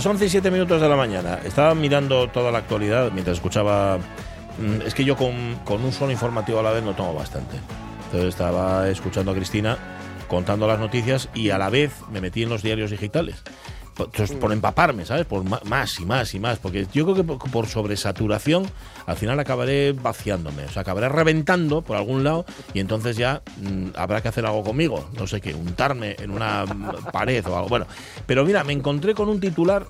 Las 11 y 7 minutos de la mañana. Estaba mirando toda la actualidad mientras escuchaba. mm, Es que yo con, con un solo informativo a la vez no tomo bastante. Entonces estaba escuchando a Cristina contando las noticias y a la vez me metí en los diarios digitales. Por empaparme, ¿sabes? Por más y más y más. Porque yo creo que por, por sobresaturación al final acabaré vaciándome. O sea, acabaré reventando por algún lado y entonces ya mm, habrá que hacer algo conmigo. No sé qué, untarme en una mm, pared o algo. Bueno, pero mira, me encontré con un titular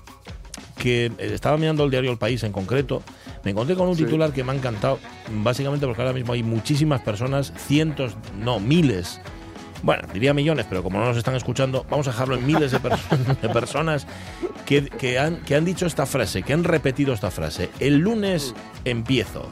que eh, estaba mirando el diario El País en concreto, me encontré con un Sí. titular que me ha encantado, básicamente porque ahora mismo hay muchísimas personas, cientos, no, miles, bueno, diría millones, pero como no nos están escuchando, vamos a dejarlo en miles de, perso- de personas que, que han, que han dicho esta frase, que han repetido esta frase. El lunes empiezo.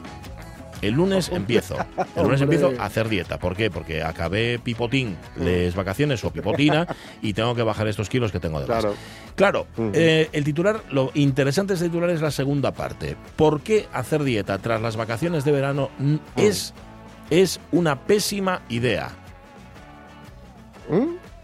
El lunes empiezo. El lunes empiezo a hacer dieta. ¿Por qué? Porque acabé pipotín, les vacaciones o pipotina y tengo que bajar estos kilos que tengo de más. Claro. Claro, eh, el titular, lo interesante de este titular es la segunda parte. ¿Por qué hacer dieta tras las vacaciones de verano mm, es, es una pésima idea?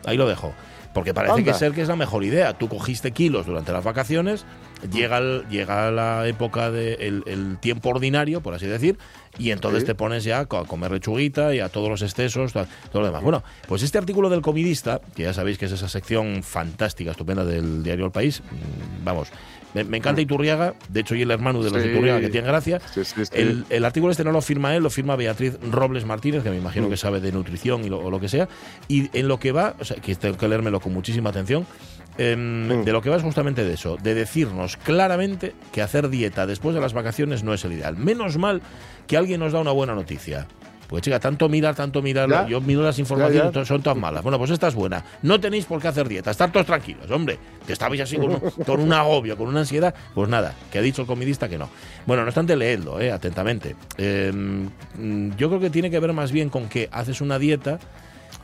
Ahí lo dejo. Porque parece que ser que es la mejor idea. Tú cogiste kilos durante las vacaciones, llega, el- llega la época del el tiempo ordinario, por así decir, y entonces Sí. te pones ya a co- a comer lechuguita y a todos los excesos, todo lo demás. Bueno, pues este artículo del comidista, que ya sabéis que es esa sección fantástica, estupenda del diario El País, mm, vamos, me, me encanta Iturriaga, de hecho, y el hermano de los Sí. Iturriaga, que tiene gracia. Sí. El, el artículo este no lo firma él, lo firma Beatriz Robles Martínez, que me imagino que sabe de nutrición y lo, o lo que sea. Y en lo que va, o sea, que tengo que leérmelo con muchísima atención, em, de lo que va es justamente de eso, de decirnos claramente que hacer dieta después de las vacaciones no es el ideal. Menos mal que alguien nos da una buena noticia. Pues chica, tanto mirar, tanto mirar, Ya. yo miro las informaciones, Ya, ya. to- son todas malas. Bueno, pues esta es buena. No tenéis por qué hacer dieta, estar todos tranquilos, hombre. Que estabais así con un, con un agobio, con una ansiedad. Pues nada, que ha dicho el comidista que no. Bueno, no obstante, leedlo, eh, atentamente. Eh, mm, yo creo que tiene que ver más bien con que haces una dieta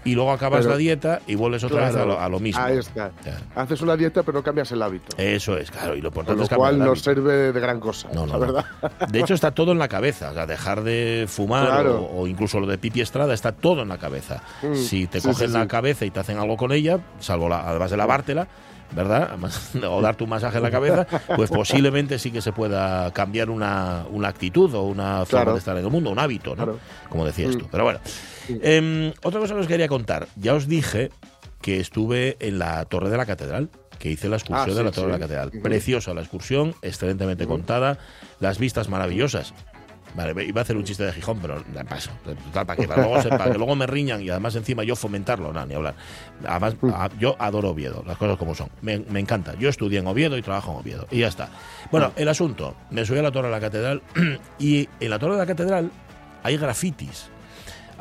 y luego acabas Pero- la dieta y vuelves otra vez a lo, a lo mismo. Ahí está. Haces una dieta, pero no cambias el hábito. Eso es, claro, y lo importante lo es cual no sirve de gran cosa. No, no, la no. verdad. De hecho, está todo en la cabeza. O sea, dejar de fumar Claro. o, o incluso lo de pipi estrada está todo en la cabeza. Mm, Si te sí, cogen sí, la sí. cabeza y te hacen algo con ella, salvo la- además de lavártela, ¿verdad? O darte un masaje en la cabeza, pues posiblemente sí que se pueda cambiar una, una actitud o una forma Claro. de estar en el mundo, un hábito, ¿no? Claro. Como decías Mm. tú. Pero bueno, Em, otra cosa que os quería contar. Ya os dije que estuve en la Torre de la Catedral, que hice la excursión Ah, de la sí, Torre de la. Catedral. Preciosa la excursión, excelentemente contada, las vistas maravillosas. Vale, iba a hacer un chiste de Gijón, pero la paso. Total, para que, para luego, para que luego me riñan y además encima yo fomentarlo, nada, ni hablar. Además, a- yo adoro Oviedo, las cosas como son. Me, me encanta. Yo estudié en Oviedo y trabajo en Oviedo. Y ya está. Bueno, el asunto. Me subí a la Torre de la Catedral y en la Torre de la Catedral hay grafitis.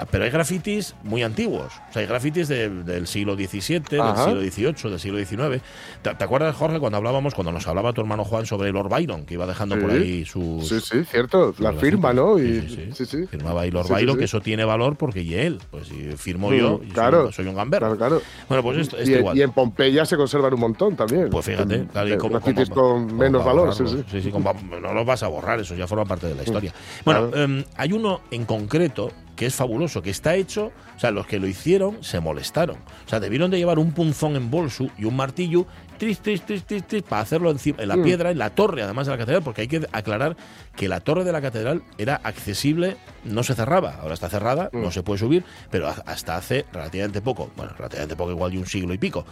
Ah, Pero hay grafitis muy antiguos. O sea, hay grafitis de- del siglo XVII, del siglo XVIII, del siglo XIX. ¿Te, te acuerdas, Jorge, cuando hablábamos, cuando nos hablaba tu hermano Juan sobre Lord Byron, que iba dejando por ahí sus. Sí, sí, cierto. La firma? ¿no? Y, sí, sí. Firmaba ahí Lord Byron, que eso tiene valor porque y él. Pues si firmo Mm, yo, y soy- claro. soy, un gamberro. Claro, claro. Bueno, pues esto, y, igual. y en Pompeya se conservan un montón también. Pues fíjate, claro, y cómo- grafitis con menos valor, sí, sí. sí, va- no los vas a borrar, eso ya forma parte de la historia. Bueno, Claro. em, hay uno en concreto que es fabuloso, que está hecho, o sea, los que lo hicieron se molestaron. O sea, debieron de llevar un punzón en bolso y un martillo, tris, tris, tris, tris, tris, para hacerlo encima, en la Mm. piedra, en la torre, además de la catedral, porque hay que aclarar que la torre de la catedral era accesible, no se cerraba, ahora está cerrada, Mm. no se puede subir, pero ha- hasta hace relativamente poco, bueno, relativamente poco, igual de un siglo y pico,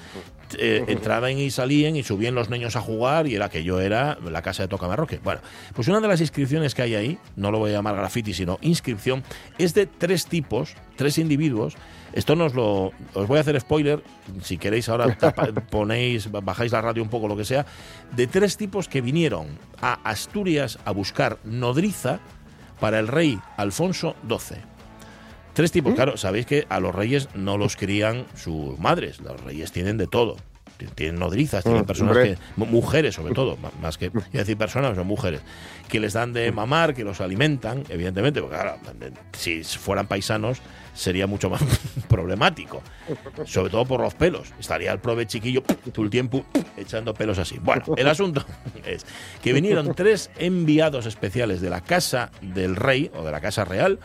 eh, entraban y salían y subían los niños a jugar y era que yo era la casa de Tocamarroque. Bueno, pues una de las inscripciones que hay ahí, no lo voy a llamar graffiti, sino inscripción, es de tres tipos, tres individuos. Esto nos lo. Os voy a hacer spoiler, si queréis ahora tapa- ponéis, bajáis la radio un poco, lo que sea, de tres tipos que vinieron a Asturias a buscar nodriza para el rey Alfonso XII. Tres tipos, claro, sabéis que a los reyes no los crían sus madres, los reyes tienen de todo. Tienen nodrizas, tienen Mm, personas que, mu- mujeres sobre todo, más que a decir personas, son mujeres, que les dan de mamar, que los alimentan, evidentemente, porque claro, si fueran paisanos sería mucho más problemático, sobre todo por los pelos. Estaría el prove chiquillo todo el tiempo echando pelos así. Bueno, el asunto es que vinieron tres enviados especiales de la casa del rey o de la casa real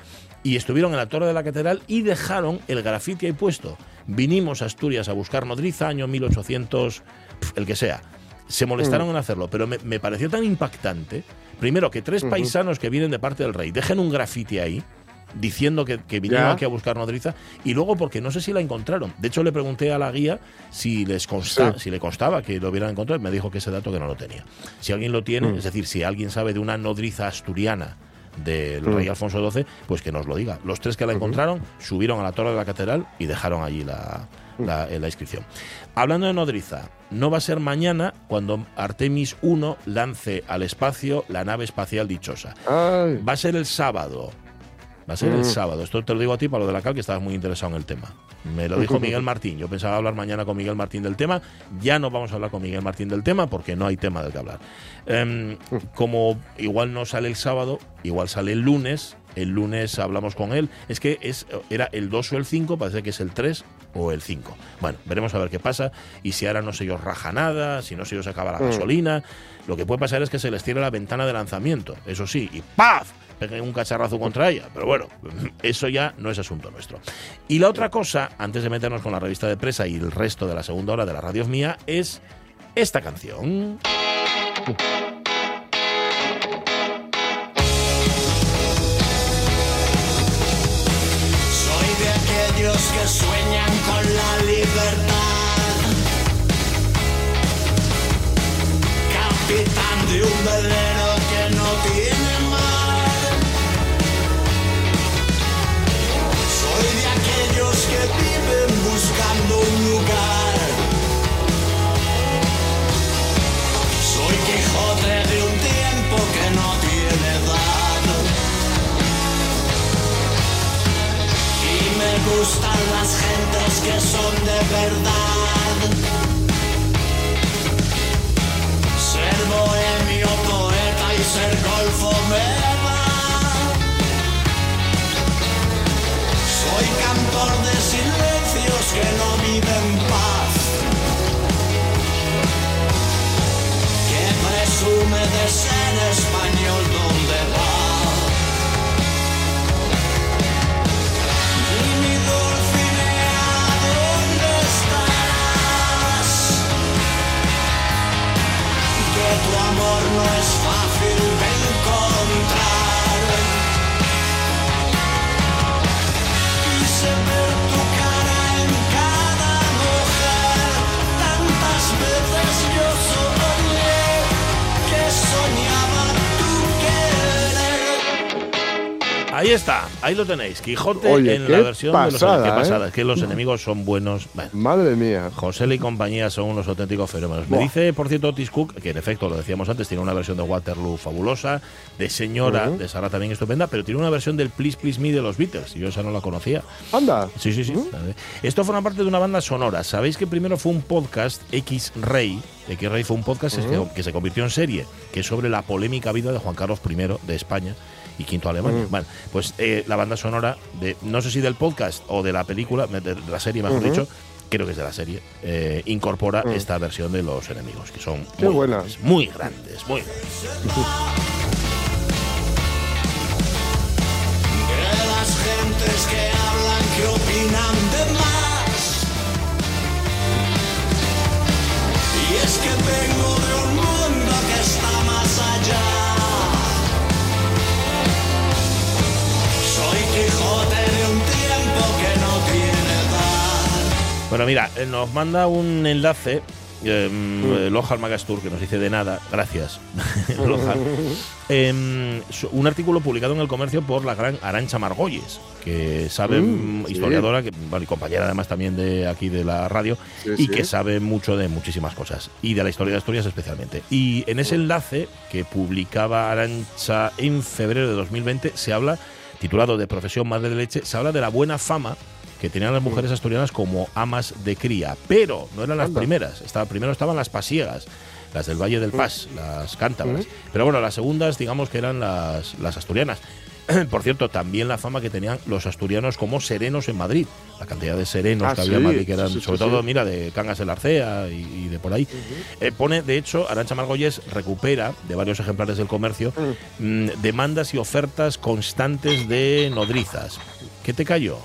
y estuvieron en la torre de la catedral y dejaron el grafiti ahí puesto. Vinimos a Asturias a buscar nodriza, año 1800, pf, el que sea. Se molestaron en hacerlo, pero me, me pareció tan impactante. Primero, que tres paisanos que vienen de parte del rey dejen un grafiti ahí, diciendo que, que vinieron Ya. aquí a buscar nodriza, y luego porque no sé si la encontraron. De hecho, le pregunté a la guía si les consta, Sí. si le constaba que lo hubieran encontrado, y me dijo que ese dato que no lo tenía. Si alguien lo tiene, Mm. es decir, si alguien sabe de una nodriza asturiana del Mm. rey Alfonso XII, pues que nos lo diga. Los tres que la encontraron subieron a la torre de la catedral y dejaron allí la, la, la inscripción. Hablando de nodriza, no va a ser mañana cuando Artemis 1 lance al espacio la nave espacial dichosa. Va a ser el sábado. Va a ser el Mm. sábado. Esto te lo digo a ti para lo de la cal, que estabas muy interesado en el tema. Me lo dijo Miguel Martín. Yo pensaba hablar mañana con Miguel Martín del tema. Ya no vamos a hablar con Miguel Martín del tema porque no hay tema del que hablar. Em, como igual no sale el sábado, igual sale el lunes. El lunes hablamos con él. Es que es, era el 2 o el 5, parece que es el 3 o el 5. Bueno, veremos a ver qué pasa. Y si ahora no se ellos raja nada, si no se ellos acaba la Mm. gasolina. Lo que puede pasar es que se les tire la ventana de lanzamiento, eso sí, y ¡paf! Un cacharrazo contra ella. Pero bueno, eso ya no es asunto nuestro. Y la otra cosa, antes de meternos con la revista de presa y el resto de la segunda hora de la radio mía, es esta canción. Son de verdad. Ser bohemio, poeta y ser golfo me va. Soy cantor de silencios que no viven paz. Que presume de ser español Ahí está, ahí lo tenéis. Quijote Oye, en la versión de los pasada, qué ¿eh? pasada. Es que los enemigos son buenos. Bueno, madre mía. José y compañía son unos auténticos fenómenos. Me dice, por cierto, Otis Cook, que en efecto, lo decíamos antes, tiene una versión de Waterloo fabulosa, de Señora, de Sara también estupenda, pero tiene una versión del Please Please Me de los Beatles, y yo esa no la conocía. Anda. Sí, sí, sí. Esto forma parte de una banda sonora. Sabéis que primero fue un podcast, X-Ray. X-Ray fue un podcast que se convirtió en serie, que es sobre la polémica vida de Juan Carlos I de España y quinto Alemania. Bueno, pues eh, la banda sonora de, no sé si del podcast o de la película, de la serie, mejor dicho, creo que es de la serie, eh, incorpora esta versión de los enemigos, que son Qué muy buena. grandes, muy grandes, muy grandes. De las gentes que hablan, que opinan de más. Y es que vengo Bueno, mira, eh, nos manda un enlace. Eh, Lohar Magastur, que nos dice de nada, gracias. Lohar. Em, un artículo publicado en el comercio por la gran Arancha Margolles, que sabe, Mm, mm, sí. historiadora, que, bueno, y compañera además también de aquí de la radio, Sí, y sí. que sabe mucho de muchísimas cosas, y de la historia de Asturias especialmente. Y en ese enlace que publicaba Arancha en febrero de 2020 se habla, titulado de Profesión Madre de Leche, se habla de la buena fama que tenían las mujeres asturianas como amas de cría, pero no eran las Anda. primeras. Estaba, primero estaban las pasiegas, las del Valle del Paz, las cántabras. Pero bueno, las segundas, digamos que eran las, las asturianas. Por cierto, también la fama que tenían los asturianos como serenos en Madrid. La cantidad de serenos Ah, que había en sí, Madrid, que eran sí, sí, sobre todo, mira, de Cangas de la Arcea y, y de por ahí. Eh, pone, de hecho, Arancha Margolles recupera de varios ejemplares del comercio mm, demandas y ofertas constantes de nodrizas. ¿Qué te cayó?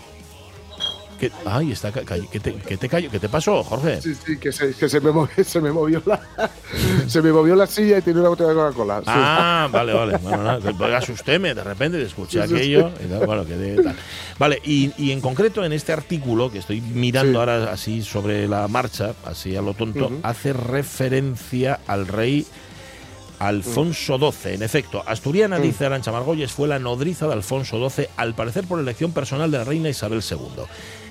¿Qué, ay, está, ¿qué, te, qué te cayó? ¿Qué te pasó, Jorge? Sí, sí, que se, que se me movió, se me movió la se me movió la silla y tenía una botella de Coca-Cola. sí. Ah, vale, vale. Bueno, nada, pues asustéme de repente, escuché Sí, sí, aquello. y tal, bueno, quedé tal. Vale, y, y en concreto en este artículo que estoy mirando Sí. ahora así sobre la marcha, así a lo tonto, hace referencia al rey Alfonso XII. En efecto, Asturiana, Mm. dice Arancha Margolles, fue la nodriza de Alfonso XII, al parecer por elección personal de la reina Isabel II.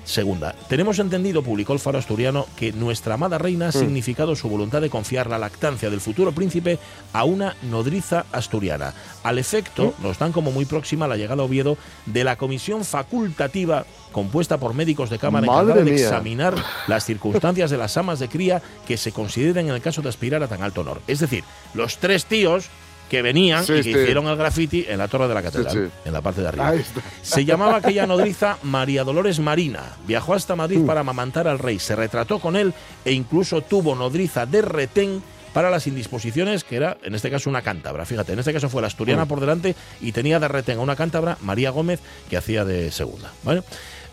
Segunda, tenemos entendido, publicó el Faro Asturiano, que nuestra amada reina ha significado su voluntad de confiar la lactancia del futuro príncipe a una nodriza asturiana. Al efecto, nos dan como muy próxima la llegada a Oviedo de la comisión facultativa compuesta por médicos de cámara encargada de examinar las circunstancias de las amas de cría que se consideren en el caso de aspirar a tan alto honor. Es decir, los tres tíos que venían Sí, y que sí. hicieron el graffiti en la torre de la catedral, sí. en la parte de arriba. Se llamaba aquella nodriza María Dolores Marina. Viajó hasta Mm. Madrid para amamantar al rey. Se retrató con él e incluso tuvo nodriza de retén para las indisposiciones, que era en este caso una cántabra. Fíjate, en este caso fue la asturiana Mm. por delante y tenía de retén a una cántabra, María Gómez, que hacía de segunda. ¿vale?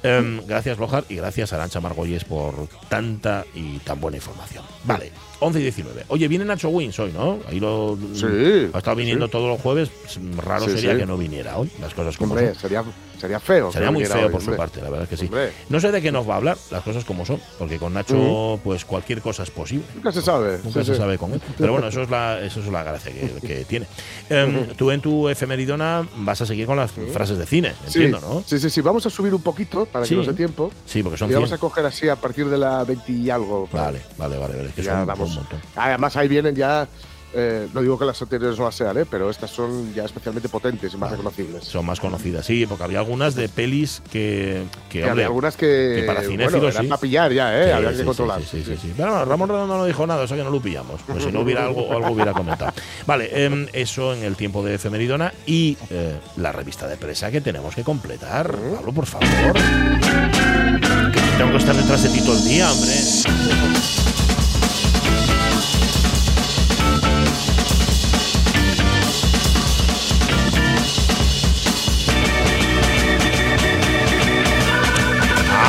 Em, gracias, Lojar, y gracias, Arancha Margolles, por tanta y tan buena información. Vale, 11 y 19. Oye, viene Nacho Wins hoy, ¿no? Ahí lo. Sí, Ha estado viniendo sí. todos los jueves. Raro Sí, sería que no viniera hoy, las cosas como Hombre, son. sería, sería feo. Sería muy feo hoy, por su hombre. parte, la verdad es que sí. Hombre. No sé de qué nos va a hablar, las cosas como son, porque con Nacho, pues cualquier cosa es posible. Nunca se sabe. Nunca sí, se sí. sabe con él. Pero bueno, eso es la, eso es la gracia que, que tiene. Em, tú en tu efemeridona vas a seguir con las frases de cine, entiendo, ¿no? sí, sí, sí. Vamos a subir un poquito para que nos dé tiempo. Sí, porque son Y vamos 100. a coger así a partir de la 20 y algo. Vale, vale, vale, vale, que Ya son vamos. un montón. Además, ahí vienen ya. Eh, no digo que las anteriores no las sean, ¿eh? pero estas son ya especialmente potentes y más Vale. reconocibles. Son más conocidas, sí, porque había algunas de pelis que, que, Que había algunas que, que para bueno, cinéfilos, eran sí. para pillar ya, ¿eh? Sí, había sí, que controlar. Sí, sí, sí, bueno, Ramón Redondo no dijo nada, o sea que no lo pillamos. Pues si no hubiera algo, algo hubiera comentado. Vale, em, eso en el tiempo de efemeridona y eh, la revista de presa que tenemos que completar. Pablo, por favor. Que tengo que estar detrás de ti todo el día, hombre.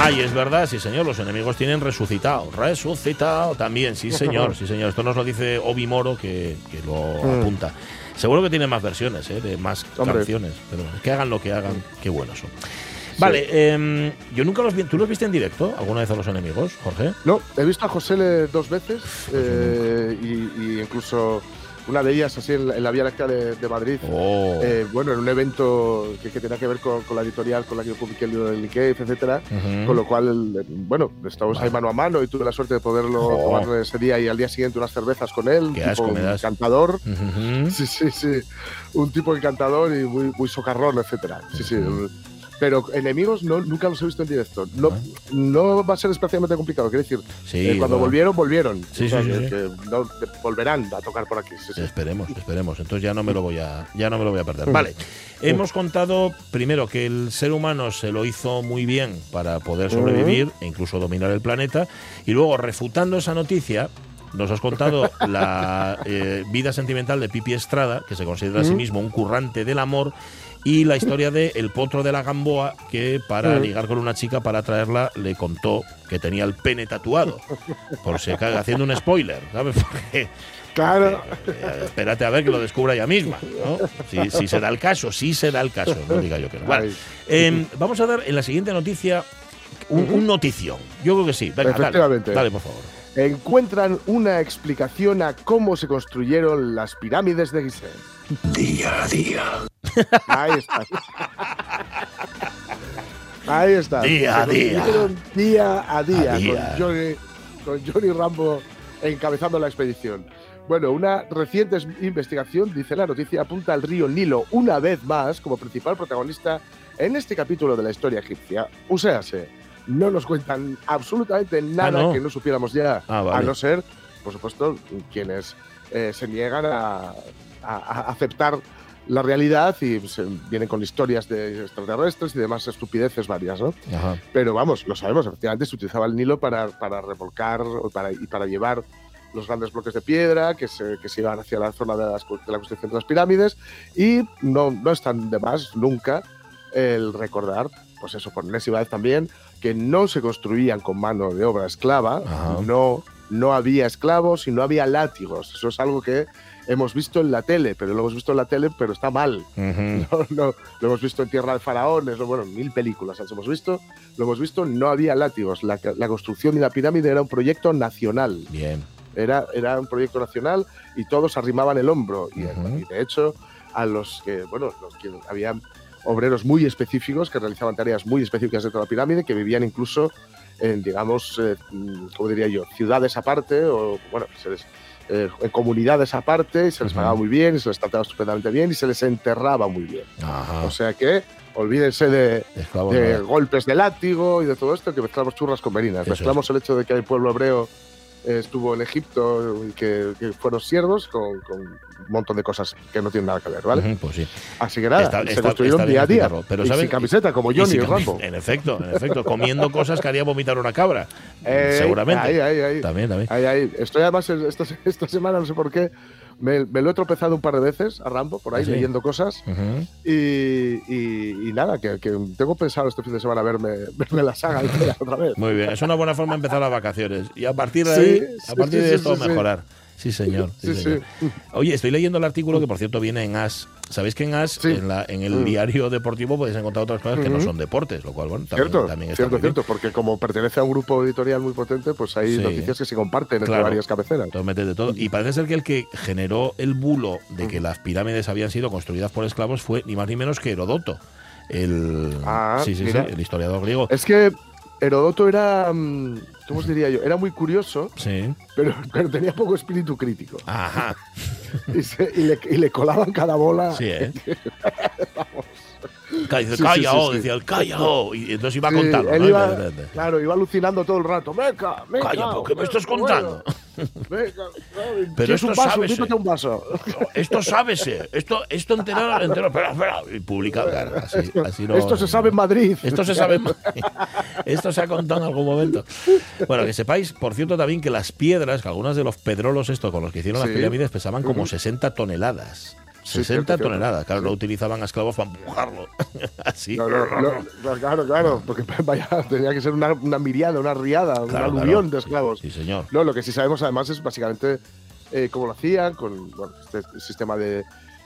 Ay, es verdad, sí señor, los enemigos tienen resucitado. Resucitado también, sí señor, sí señor. Esto nos lo dice Obi Moro, que, que lo Mm. apunta. Seguro que tiene más versiones, ¿eh? de más Hombre. canciones, pero que hagan lo que hagan, qué buenos son. Vale, em, yo nunca los vi. ¿Tú los viste en directo alguna vez a los enemigos, Jorge? No, he visto a José dos veces eh, y, y incluso una de ellas así en la, en la Vía Láctea de, de Madrid. Oh. Eh, bueno, en un evento que, que tenía que ver con, con la editorial con la que yo publiqué el libro del Nikkei, etcétera. Ujú. Con lo cual, el- bueno, estábamos ahí mano a mano y tuve la suerte de poderlo Jo. tomar ese día y al día siguiente unas cervezas con él. Qué tipo asco me das. encantador. Ujú. Sí, sí, sí. Un tipo encantador y muy, muy socarrón, etcétera. Sí, sí. Pero enemigos no, nunca los he visto en directo. No, no va a ser especialmente complicado. Quiero decir, Sí, eh, cuando bueno. volvieron, volvieron. Sí, O sea, sí, sí, que- sí. que no- que volverán a tocar por aquí. Esperemos, esperemos. Entonces ya no me lo voy a, ya no me lo voy a perder. Vale. Hemos contado primero que el ser humano se lo hizo muy bien para poder sobrevivir e incluso dominar el planeta. Y luego, refutando esa noticia, nos has contado la eh, vida sentimental de Pipi Estrada, que se considera a sí mismo un currante del amor. Y la historia de El Potro de la Gamboa, que para ligar con una chica, para atraerla, le contó que tenía el pene tatuado. Por si caga, haciendo un spoiler, ¿sabes? Porque Claro. eh, espérate a ver que lo descubra ella misma. ¿no? Si, si se da el caso, sí se da el caso. No diga yo que no. Vale. Em, vamos a dar en la siguiente noticia un, un notición. Yo creo que sí. Venga, dale, dale, por favor. Encuentran una explicación a cómo se construyeron las pirámides de Gizeh. Día a día. Ahí está. Ahí está. Día a día. Día a día, A día. Con, Johnny, con Johnny Rambo encabezando la expedición. Bueno, una reciente es- investigación, dice la noticia, apunta al río Nilo una vez más como principal protagonista en este capítulo de la historia egipcia. Uséase, no nos cuentan absolutamente nada no. que no supiéramos ya, Ah, vale. a no ser, por supuesto, quienes eh, se niegan a, a- a aceptar la realidad y se vienen con historias de extraterrestres y demás estupideces varias, ¿no? Ajá. Pero vamos, lo sabemos, efectivamente se utilizaba el Nilo para, para revolcar para, y para llevar los grandes bloques de piedra que se, que se iban hacia la zona de, las cu- de la construcción de las pirámides y no, no están de más nunca el recordar, pues eso, por enésima vez también, que no se construían con mano de obra esclava, Ajá. no, no había esclavos y no había látigos. Eso es algo que hemos visto en la tele, pero lo hemos visto en la tele, pero está mal. Ujú. No, no, lo hemos visto en Tierra de Faraones, bueno, mil películas las hemos visto, lo hemos visto, no había látigos. La, la construcción de la pirámide era un proyecto nacional, Bien. era, era un proyecto nacional y todos arrimaban el hombro. Y, Ujú. y de hecho, a los que, bueno, los que había obreros muy específicos que realizaban tareas muy específicas dentro de la pirámide, que vivían incluso en, digamos, eh, mm, ¿cómo diría yo?, ciudades aparte, o, bueno, se les- eh, en comunidades aparte, y se les pagaba muy bien, y se les trataba estupendamente bien, y se les enterraba muy bien. Ajá. O sea que olvídense de, golpes de látigo y de todo esto, que mezclamos churras con merinas. Eso es. mezclamos el hecho de que el pueblo hebreo estuvo en Egipto y que, que fueron siervos con, con un montón de cosas que no tienen nada que ver, ¿vale? Pues sí. Así que nada, Está- se está- construyeron está bien día a día. pero y sin camiseta, como Y Johnny sí, y Rambo. En efecto, en efecto, comiendo cosas que haría vomitar una cabra. Eh, Seguramente. Ahí, ahí, ahí. También, también. Ahí, ahí. Estoy además esta, esta semana, no sé por qué, me, me lo he tropezado un par de veces a Rambo, por ahí, ¿Ah, sí? leyendo cosas. Y, y- y nada, que, que tengo pensado este fin de semana verme, verme la saga entera otra vez. Muy bien, es una buena forma de empezar las vacaciones. Y a partir de ahí, sí, a partir sí, de esto, mejorar. Sí, señor. Señor. Oye, estoy leyendo el artículo que, por cierto, viene en AS. ¿Sabéis que en AS, Sí. en, la, en el Mm. diario deportivo, podéis encontrar otras cosas que no Ujú. son deportes, lo cual, bueno, también, Cierto, también está cierto, cierto, porque como pertenece a un grupo editorial muy potente, pues hay Sí. noticias que se comparten entre Claro. varias cabeceras. Entonces de todo. Y parece ser que el que generó el bulo de que las pirámides habían sido construidas por esclavos fue ni más ni menos que Herodoto. El, Ah, sí, sí, mira. sí, el historiador griego. Es que Herodoto era, mm, ¿cómo os diría yo? Era muy curioso, Sí. pero, pero tenía poco espíritu crítico. Ajá. Y, se- y le, y le colaban cada bola. Sí, ¿eh? Dice, calla, oh, decía el calla, oh, y entonces iba contarlo. él claro, iba alucinando todo el rato. Meca, meca. Calla, ¿pero qué me estás contando? Pero ¿quieres esto un vaso? sábese. Dímete un vaso. Esto sábese, esto, esto entero, entero, espera, espera, y publica, claro, así, así no- Esto se sabe en Madrid. Esto se sabe. más. Esto se ha contado en algún momento. Bueno, que sepáis, por cierto, también que las piedras, que algunas de los pedrolos estos con los que hicieron las pirámides pesaban como Ujú. 60 toneladas. Sí, 60 cierto, cierto. toneladas. Claro, Sí. no utilizaban a esclavos para empujarlo. Así. No, no, no, claro, claro, porque vaya, tenía que ser una, una miriada, una riada, un Claro, aluvión claro. de esclavos. Sí, señor. No, lo que sí sabemos además es básicamente eh, cómo lo hacían, con bueno, este sistema de.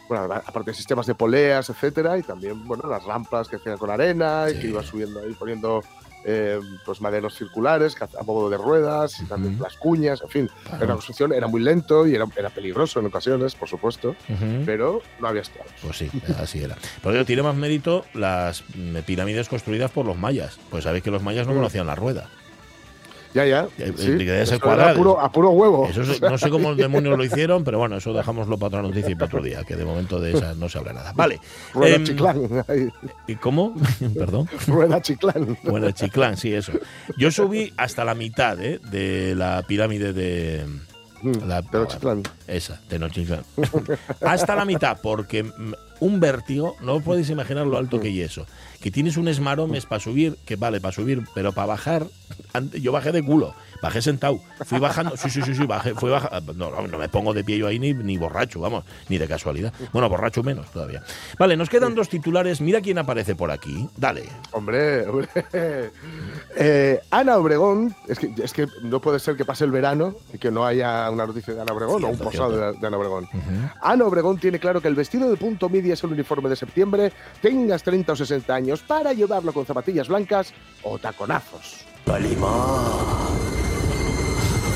Bueno, aparte de sistemas de poleas, etcétera, y también, bueno, las rampas que hacían con arena y que iba subiendo ahí, poniendo eh, pues maderos circulares que a modo de ruedas y también las cuñas, en fin. Claro. Una construcción, era muy lento y era, era peligroso en ocasiones, por supuesto, pero no había esclavos. Pues sí, así era. Pero digo, tiene más mérito las mm, pirámides construidas por los mayas. Pues sabéis que los mayas no Mm. conocían la rueda. Ya, ya. Eh, sí, eh, que eso. A puro, a puro huevo. Eso es- no sé cómo demonios lo hicieron, pero bueno, eso dejámoslo para otra noticia y para otro día, que de momento de esa no se habla nada. Vale. Rueda Em, chiclán. ¿Y cómo? Perdón. Rueda chiclán. El Chiclán, sí, eso. Yo subí hasta la mitad ¿eh? de la pirámide de. Mm, La, de los chiclán. Esa, Tenochtitlán. hasta la mitad, porque mm, un vértigo, no podéis imaginar lo alto que es eso. Que tienes un esmaromes para subir, que vale, para subir, pero para bajar, yo bajé de culo, bajé sentado, fui bajando, sí, sí, sí, sí, bajé, fui bajando, no, no, no me pongo de pie yo ahí ni, ni borracho, vamos, ni de casualidad. Bueno, borracho menos todavía. Vale, nos quedan dos titulares, mira quién aparece por aquí, dale. Hombre, hombre. Eh, Ana Obregón, es que, es que no puede ser que pase el verano y que no haya una noticia de Ana Obregón o un posado de, de Ana Obregón. Ana Obregón tiene claro que el vestido de punto midi es el uniforme de septiembre, tengas 30 o 60 años, para llevarlo con zapatillas blancas o taconazos. Galimar.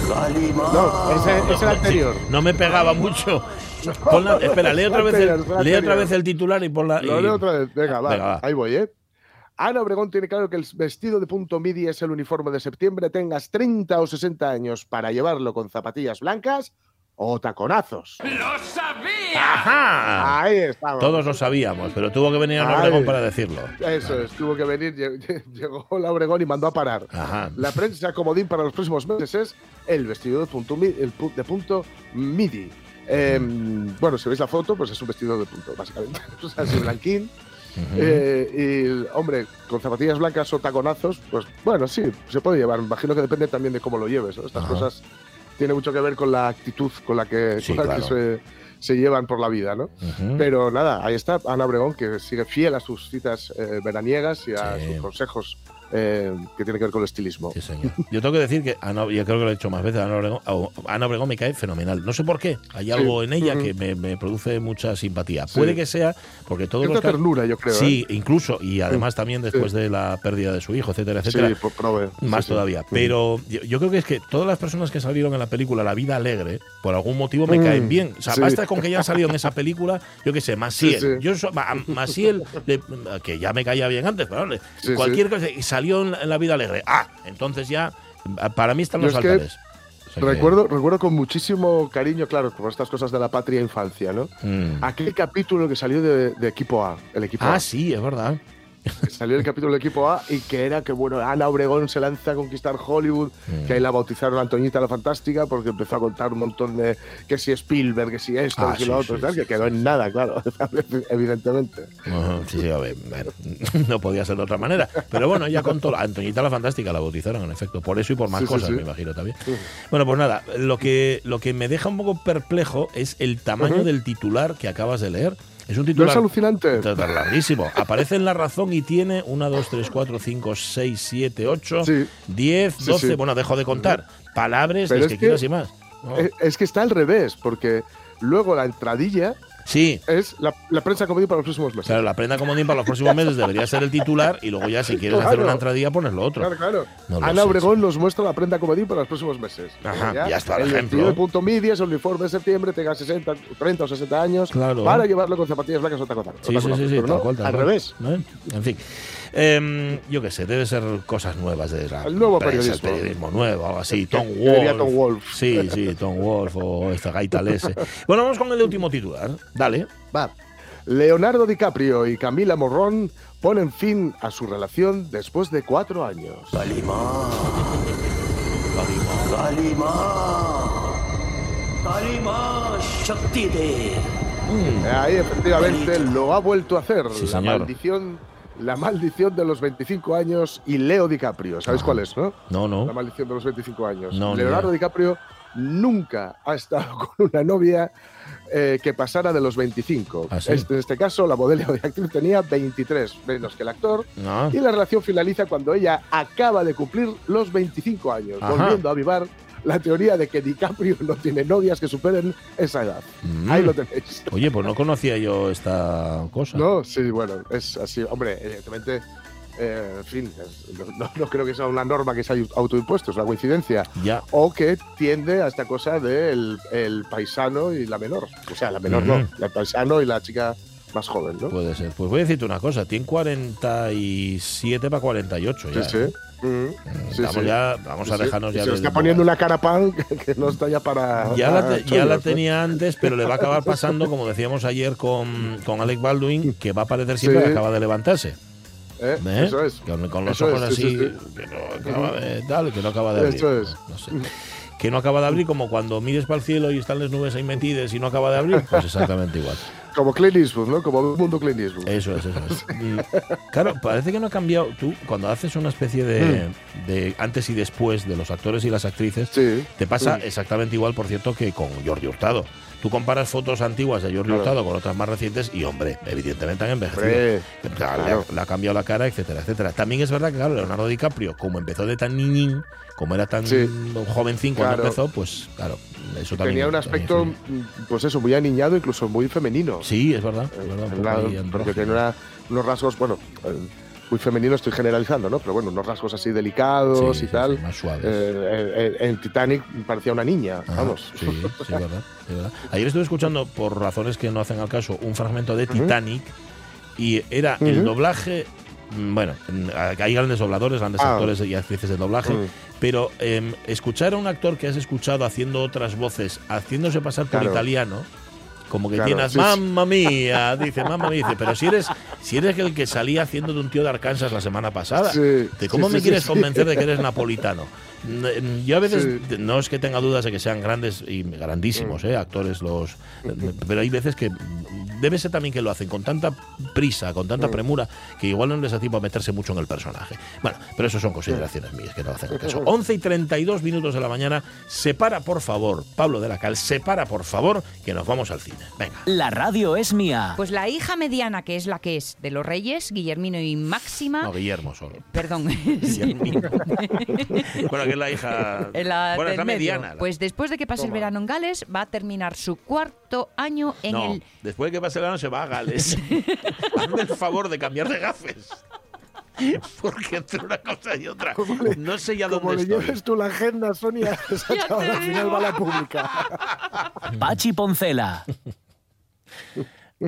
No, ese es el anterior. No me pegaba mucho. Espera, lee otra, vez el, lee otra vez el titular y ponla. Lo y- leo otra vez. Venga, va, Venga, va. Ahí voy, ¿eh? Ana Obregón tiene claro que el vestido de punto midi es el uniforme de septiembre, tengas 30 o 60 años para llevarlo con zapatillas blancas o taconazos. ¡Ajá! Ahí estamos. Todos lo sabíamos, pero tuvo que venir a. Obregón para decirlo. Eso es, tuvo que venir, lle- llegó la Obregón y mandó a parar. Ajá. La prensa comodín para los próximos meses es el vestido de punto, mi- el pu- de punto midi. Eh, bueno, si veis la foto, pues es un vestido de punto, básicamente. O sea, así blanquín. Ujú. Eh, y, hombre, con zapatillas blancas o taconazos, pues bueno, sí, se puede llevar. Me imagino que depende también de cómo lo lleves. ¿no? Estas cosas tienen mucho que ver con la actitud con la que, Sí, con la que claro. se, se llevan por la vida, ¿no? Pero nada, ahí está Ana Obregón, que sigue fiel a sus citas eh, veraniegas y a Sí. sus consejos eh, que tienen que ver con el estilismo. Sí, señor. Yo tengo que decir que Ana, yo creo que lo he dicho más veces, Ana Obregón, Ana Obregón me cae fenomenal. No sé por qué, hay algo en ella que me, me produce mucha simpatía. Sí. Puede que sea porque los ca- ternura, yo creo. Sí, ¿eh? incluso, y además también después de la pérdida de su hijo, etcétera, etcétera. Sí, por prove. Más todavía. Pero yo, yo creo que es que todas las personas que salieron en la película La Vida Alegre, por algún motivo me Mm, caen bien. O sea, basta con que hayan salido en esa película, yo qué sé, sí. Yo so- Ma- Masiel, le- que ya me caía bien antes, pero cualquier cosa, salió en, La Vida Alegre. Ah, entonces ya, para mí están Yo los es altares. Que- Recuerdo, recuerdo con muchísimo cariño, claro, por estas cosas de la patria e infancia, ¿no? Mm. Aquel capítulo que salió de, de Equipo A, el Equipo Ah, A. sí, es verdad. Salió el capítulo del Equipo A y que era que, bueno, Ana Obregón se lanza a conquistar Hollywood, Mm. que ahí la bautizaron Antoñita la Fantástica porque empezó a contar un montón de que si Spielberg, que si esto, Ah, que si sí, lo otro, sí, tal, sí, que quedó en nada, claro, evidentemente. Ajá, sí, sí, a ver, bueno, no podía ser de otra manera. Pero bueno, ella contó, la Antoñita la Fantástica la bautizaron, en efecto, por eso y por más cosas, me imagino también. Bueno, pues nada, lo que, lo que me deja un poco perplejo es el tamaño del titular que acabas de leer. Es un ¿No es titular alucinante? larguísimo. Aparece en la razón y tiene 1, 2, 3, 4, 5, 6, 7, 8, Sí. 10, Sí, 12, sí. bueno, dejo de contar. Palabras, es que que- quieras y más. ¿no? Es, es que está al revés, porque luego la entradilla Sí, es la, la prensa comedy para los próximos meses. claro, la prenda comodín para los próximos meses debería ser el titular y luego ya si quieres hacer una entradilla pones lo otro. Claro, claro. No Ana sé, Obregón nos muestra la prenda comedy para los próximos meses. Ajá, ya está, El ejemplo. de punto midi es el uniforme de septiembre, tenga 60, 30 o 60 años, Claro. para llevarlo con zapatillas blancas o taconazos. Sí, sí, sí, sí, Pero no, tal cual, tal al cual. revés. ¿Eh? En fin. Em, yo qué sé, debe ser cosas nuevas de la El nuevo prensa, periodismo. el periodismo nuevo, algo así. Tom Wolf. Tom Wolf. Sí, sí, Tom Wolf o esta gaita lese. Bueno, vamos con el último titular. Dale. Va. Leonardo DiCaprio y Camila Morrón ponen fin a su relación después de cuatro años. Kalima. Kalima Shakti De. Ahí efectivamente lo ha vuelto a hacer. Sí, la maldición, la maldición de los 25 años y Leo DiCaprio. ¿Sabéis Ajá. cuál es, no? No, La no. maldición de los 25 años. No, Leonardo. DiCaprio nunca ha estado con una novia eh, que pasara de los 25. ¿Ah, sí? Este- en este caso, la modelo de actriz tenía 23, menos que el actor. No. Y la relación finaliza cuando ella acaba de cumplir los 25 años, Ajá. volviendo a avivar la teoría de que DiCaprio no tiene novias que superen esa edad. Mm. Ahí lo tenéis. Oye, pues no conocía yo esta cosa. No, sí, bueno, es así. Hombre, evidentemente, eh, en fin, no, creo que sea una norma que se haya autoimpuesto, es una coincidencia. Ya. O que tiende a esta cosa del el paisano y la menor. O sea, la menor no, el paisano y la chica más joven, ¿no? Puede ser. Pues voy a decirte una cosa. Tiene 47 para 48 ya. sí, sí. ¿eh? Mm, sí, Vamos sí. ya, vamos a Sí, sí. dejarnos Y ya Se está poniendo una cara pan que, que no está ya para. Ya la, para te- ya la tenía antes, pero le va a acabar pasando, como decíamos ayer con, con Alec Baldwin, que va a parecer siempre Sí. que acaba de levantarse. ¿Eh? ¿eh? Eso es. Con, con los Eso ojos es, sí, así, sí, sí. que no acaba de tal, que no acaba de abrir. Eso es. No sé. Que no acaba de abrir, como cuando mires para el cielo y están las nubes ahí metidas y no acaba de abrir, pues exactamente igual. Como Clint Eastwood, ¿no? Como el mundo Clint Eastwood. Eso es, eso es. Y, claro, parece que no ha cambiado. Tú, cuando haces una especie de, de antes y después de los actores y las actrices, Sí. te pasa Mm. exactamente igual, por cierto, que con Jordi Hurtado. Tú comparas fotos antiguas de Jordi Claro. Hurtado con otras más recientes y, hombre, evidentemente han envejecido. Hombre, O sea, le, claro. ha, le ha cambiado la cara, etcétera, etcétera. También es verdad que, claro, Leonardo DiCaprio, como empezó de tan niñín, como era tan Sí. jovencín cuando Claro. empezó, pues, claro, eso también. Tenía un aspecto, pues eso, muy aniñado, incluso muy femenino. Sí, es verdad. Es verdad un La- porque andrógino. tiene una- unos rasgos, bueno, eh, muy femeninos, estoy generalizando, ¿no? Pero bueno, unos rasgos así delicados Sí, y tal. más suaves. Eh, en Titanic parecía una niña, vamos. Sí, sí, verdad, verdad. Ayer estuve escuchando, por razones que no hacen al caso, un fragmento de Titanic y era el doblaje bueno, mm, hay grandes dobladores, grandes Ah. actores y actrices de doblaje, Mm. pero em, escuchar a un actor que has escuchado haciendo otras voces, haciéndose pasar por Claro. italiano, como que Claro, tienes, sí, mamma mía, dice, mamma mía, dice, pero si eres, si eres el que salía haciendo de un tío de Arkansas la semana pasada, Sí, ¿de ¿cómo sí, me quieres convencer de que eres napolitano? Mm, Yo a veces Sí. no es que tenga dudas de que sean grandes y grandísimos Mm. eh, actores los, pero hay veces que debe ser también que lo hacen con tanta prisa, con Mm. tanta premura que igual no les da tiempo a meterse mucho en el personaje. Bueno, pero eso son consideraciones mías que no hacen caso. 11 y 32 minutos de la mañana. Separa, por favor, Pablo de la Cal, separa, por favor, que nos vamos al cine. Venga. La radio es mía. Pues la hija mediana, que es la que es de los reyes, Guillermino y Máxima. No, Guillermo solo. Perdón. Sí. Guillermino. bueno, que es la hija. En la bueno, es la medio. mediana. la- Pues después de que pase el Toma. verano en Gales, va a terminar su cuarto año en no, el. después de que pase el verano se va a Gales. Hazme el favor de cambiar de gafes. Porque entre una cosa y otra, no sé ya dónde le estoy. lleves tú la agenda, Sonia, esa chavala al final va a la pública. Pachi Poncela.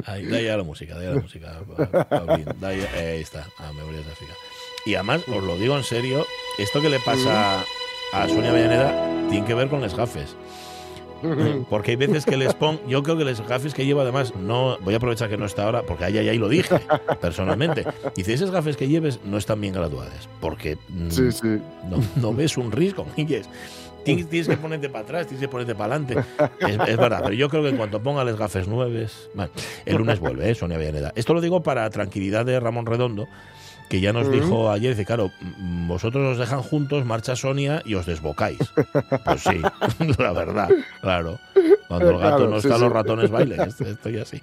Ahí, da ya la música, da ya la música. Paulín, da ya- eh, ahí está, a Memorias de África. Y además, os lo digo en serio, esto que le pasa a Sonia Villaneda tiene que ver con las gafes. Porque hay veces que les pongo, yo creo que las gafes que llevo además, no voy a aprovechar que no está ahora, porque ahí, ahí, ahí lo dije personalmente. Dice, esas gafes que lleves no están bien graduadas, porque mm, Sí, sí. no, no ves un risco, Guilles. Tienes, tienes que ponerte para atrás, tienes que ponerte para adelante. Es, es verdad, pero yo creo que en cuanto ponga las gafes nueves. Bueno, el lunes vuelve, ¿eh? Sonia Villaneda. Esto lo digo para tranquilidad de Ramón Redondo, que ya nos dijo ayer: dice, claro, mm, vosotros os dejan juntos, marcha Sonia y os desbocáis. Pues sí, la verdad, claro. Cuando el gato Claro, no sí, está, sí. los ratones bailen. Est- Estoy así.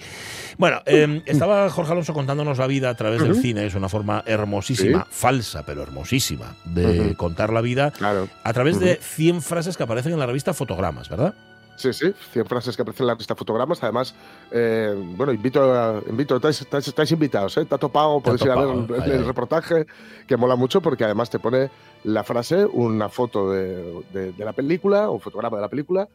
Bueno, eh, estaba Jorge Alonso contándonos la vida a través del cine. Es una forma hermosísima, falsa, pero hermosísima, de contar la vida Claro. a través de Ujú. 100 frases que aparecen en la revista Fotogramas, ¿verdad? Sí, sí, 100 frases que aparecen en la lista fotogramas. Además, eh, bueno, invito, a, invito estáis, estáis- estáis invitados, ¿eh? Te ha topado, podéis ir a ver el, reportaje, que mola mucho porque además te pone la frase, una foto de, de- de la película, un fotograma de la película,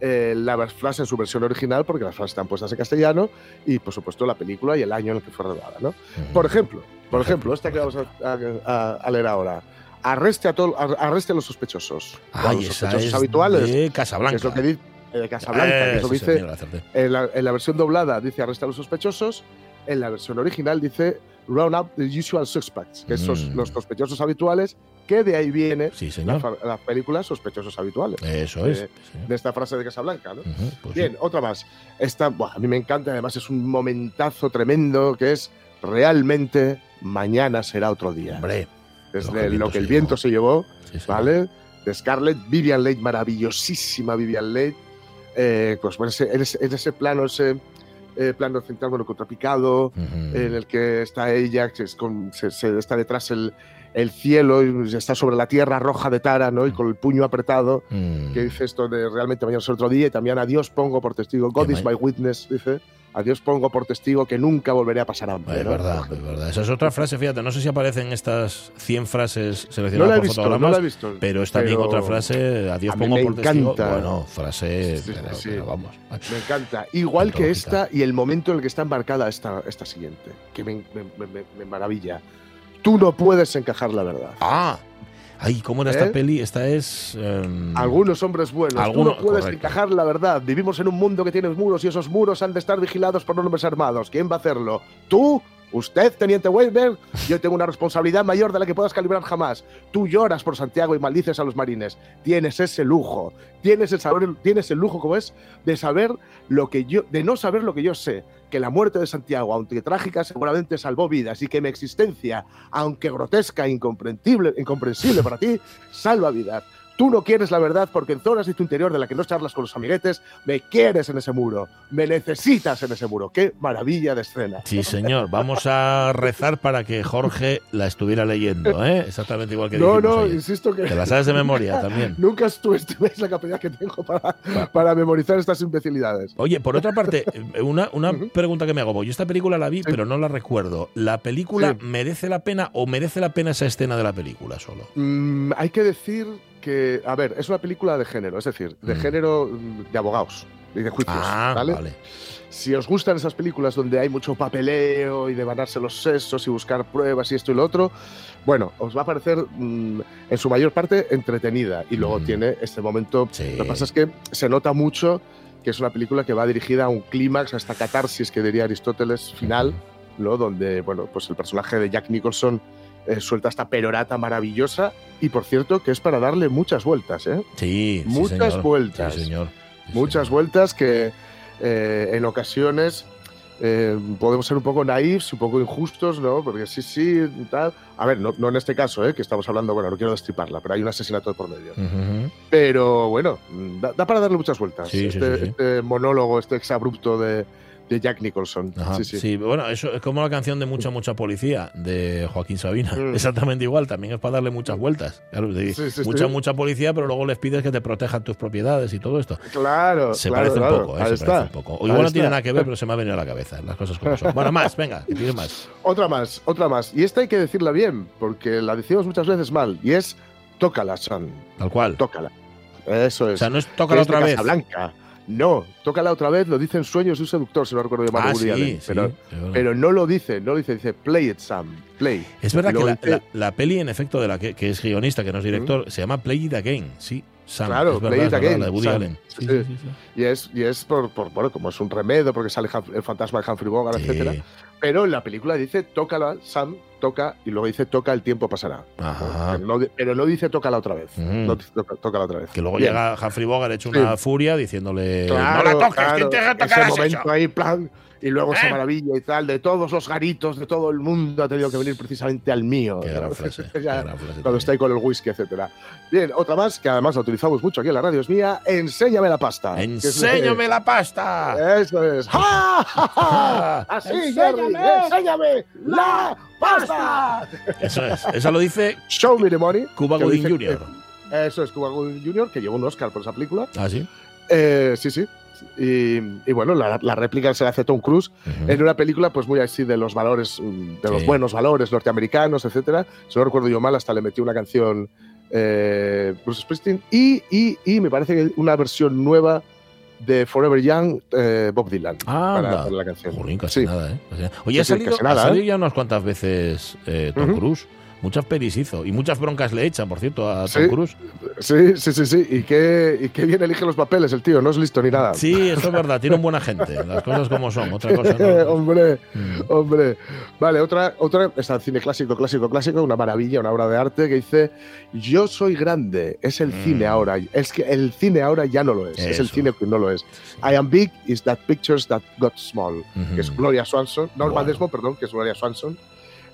eh, la frase en su versión original, porque las frases están puestas en castellano, y por supuesto la película y el año en el que fue rodada, ¿no? Por ejemplo, por ejemplo, esta que vamos a, a- a leer ahora. Arreste a, todo, arreste a los sospechosos. O a Ay, los esa sospechosos es habituales. de que Casablanca. es lo que dice de Casablanca, Eh, sí, dice señor, en la, en la versión doblada dice arresta a los sospechosos, en la versión original dice round up the usual suspects, que son Mm. los sospechosos habituales, que de ahí viene Sí, la, señor. fa- la película Sospechosos Habituales, Eso es. Eh, de esta frase de Casablanca, ¿no? Pues sí. Bien, otra más. Esta, buah, a mí me encanta, además es un momentazo tremendo, que es realmente mañana será otro día. Hombre, Desde lo que el viento, se llevó, sí. ¿vale? De Scarlett, Vivian Leigh, maravillosísima Vivian Leigh. Eh, pues bueno, en, ese, en ese plano, ese eh, plano central, bueno, contrapicado, Ujú. en el que está ella, que es con- se, se- está detrás el, el cielo, y está sobre la tierra roja de Tara, ¿no? Y con el puño apretado, Mm. que dice esto de realmente mañana es otro día, y también a Dios pongo por testigo, God is my witness, dice, a Dios pongo por testigo que nunca volveré a pasar hambre. Es ¿no? verdad, es verdad. Esa es otra frase, fíjate, no sé si aparecen estas 100 frases seleccionadas por no fotogramas, la he visto. pero está bien otra frase, a Dios a pongo me por testigo. Bueno, frase, Sí, pero- sí. pero vamos. Me encanta. Igual que esta y el momento en el que está embarcada esta, esta siguiente, que me, me- me- me maravilla. Tú no puedes encajar la verdad. Ah, ay, ¿cómo era esta ¿Eh? peli? Esta es... em, Algunos hombres buenos. Alguno- Tú no puedes correcto. encajar la verdad. Vivimos en un mundo que tiene muros y esos muros han de estar vigilados por hombres armados. ¿Quién va a hacerlo? ¿Tú? ¿Usted, Teniente Weber? Yo tengo una responsabilidad mayor de la que puedas calibrar jamás. Tú lloras por Santiago y maldices a los marines. Tienes ese lujo. Tienes el saber, tienes el lujo, como es, de saber lo que yo, de no saber lo que yo sé. Que la muerte de Santiago, aunque trágica, seguramente salvó vidas y que mi existencia, aunque grotesca e incomprensible, incomprensible para ti, salva vidas. Tú no quieres la verdad porque en zonas de tu interior de la que no charlas con los amiguetes, me quieres en ese muro, me necesitas en ese muro. ¡Qué maravilla de escena! Sí, señor. Vamos a rezar para que Jorge la estuviera leyendo, ¿eh? Exactamente igual que No, no, ayer. insisto que Te la sabes de memoria también. nunca subestiméis la capacidad que tengo para, para memorizar estas imbecilidades. Oye, por otra parte, eh, una, una pregunta que me hago. Yo esta película la vi, pero no la recuerdo. ¿La película Sí. merece la pena o merece la pena esa escena de la película solo? Mm, hay que decir que, a ver, es una película de género, es decir, de Mm. género mm, de abogados y de juicios, Ah, ¿vale? vale. si os gustan esas películas donde hay mucho papeleo y de ganarse los sesos y buscar pruebas y esto y lo otro, bueno, os va a parecer mm, en su mayor parte entretenida. Y luego Mm. tiene este momento. Sí. Lo que pasa es que se nota mucho que es una película que va dirigida a un clímax, a esta catarsis que diría Aristóteles final, ¿no? Donde, bueno, pues el personaje de Jack Nicholson eh, suelta esta perorata maravillosa y, por cierto, que es para darle muchas vueltas, ¿eh? Sí, sí, Muchas señor. vueltas. Sí, señor. Sí, muchas señor. vueltas que eh, en ocasiones eh, podemos ser un poco naifs, un poco injustos, ¿no? Porque sí, sí, tal. A ver, no, no en este caso, ¿eh? que estamos hablando, bueno, no quiero destriparla, pero hay un asesinato de por medio. Pero bueno, da, da para darle muchas vueltas. Sí, sí, este, sí, sí. este monólogo, este exabrupto de, de Jack Nicholson. Ajá, sí, sí, sí. bueno, eso es como la canción de Mucha, mucha policía de Joaquín Sabina. Mm. Exactamente igual, también es para darle muchas vueltas. Claro, Sí, mucha, mucha policía, pero luego les pides que te protejan tus propiedades y todo esto. Claro, Se claro, parece un poco, ¿eh? Ahí Se está. parece un poco. O Ahí igual no está. tiene nada que ver, pero se me ha venido a la cabeza, las cosas como son. Bueno, más, venga, que tienes más. Otra más, otra más. Y esta hay que decirla bien, porque la decimos muchas veces mal. Y es Tócala, San. Tal cual. Tócala. Eso es. O sea, no es tócala otra vez. Casablanca. No, tócala otra vez, lo dice en Sueños de un seductor, si no recuerdo bien. Ah, Woody sí, Allen, sí, pero, es verdad. pero no lo dice, no lo dice, dice play it, Sam, play. Es verdad que la, dice- la- la peli, en efecto, de la que, que es guionista, que no es director, se llama Play It Again. Sí, Sam. Claro, es verdad, Play It Again, la de Woody Sam. Allen. Sí, Sí. sí, sí, sí. Y es, y es por, por, bueno, como es un remedio, porque sale el fantasma de Humphrey Bogart, Sí. etcétera. Pero en la película dice tócala, Sam, toca, y luego dice toca, el tiempo pasará. Ajá. Pero no, pero no dice tócala otra vez. Ujú. No dice toca, tócala otra vez. Que luego Bien. llega Humphrey Bogart hecho Sí. una furia diciéndole Claro, no la toques, claro, ¿quién te ese tocarás momento eso? ahí, plan, y luego esa ¿Eh? maravilla y tal, de todos los garitos de todo el mundo ha tenido que venir precisamente al mío. Qué gran frase, Ya, qué gran frase cuando está ahí con el whisky, etcétera. Bien, otra más, que además la utilizamos mucho aquí en la radio, es mía, enséñame la pasta. ¡Enséñame la pasta! Eso es. ¡Ja, ja, ja! Así, Jerry, enséñame la pasta. Eso es. Eso lo dice Show me the money. Cuba Gooding Jr. eh, Eso es Cuba Gooding Jr., que llevó un Oscar por esa película. Ah, sí. Eh, sí, sí. Y, y bueno, la, la réplica se la hace Tom Cruise en una película pues muy así de los valores, mm, de los Sí. buenos valores norteamericanos, etcétera. Si no recuerdo yo mal, hasta le metió una canción eh, Bruce Springsteen y, y, y me parece que una versión nueva de Forever Young, eh, Bob Dylan, Ah, para, la canción. Jolín, casi Sí. nada, ¿eh? Oye, Sí, ha salido, nada, ha salido ¿eh? ya unas cuantas veces Tom Ujú. Cruise. Muchas pelis hizo. Y muchas broncas le echan, por cierto, a Tom Sí. Cruise. Sí, sí, sí, sí. Y qué, y qué bien elige los papeles el tío, no es listo ni nada. Sí, eso es verdad. Tiene un buena gente. Las cosas como son. Otra cosa no. hombre, Mm. hombre. Vale, otra, otra está el cine clásico, clásico, clásico, una maravilla, una obra de arte que dice Yo soy grande, es el Mm. cine ahora. Es que el cine ahora ya no lo es, es el cine que no lo es. I am big is that pictures that got small, que es Gloria Swanson, Norma Bueno. Desmond, perdón, que es Gloria Swanson,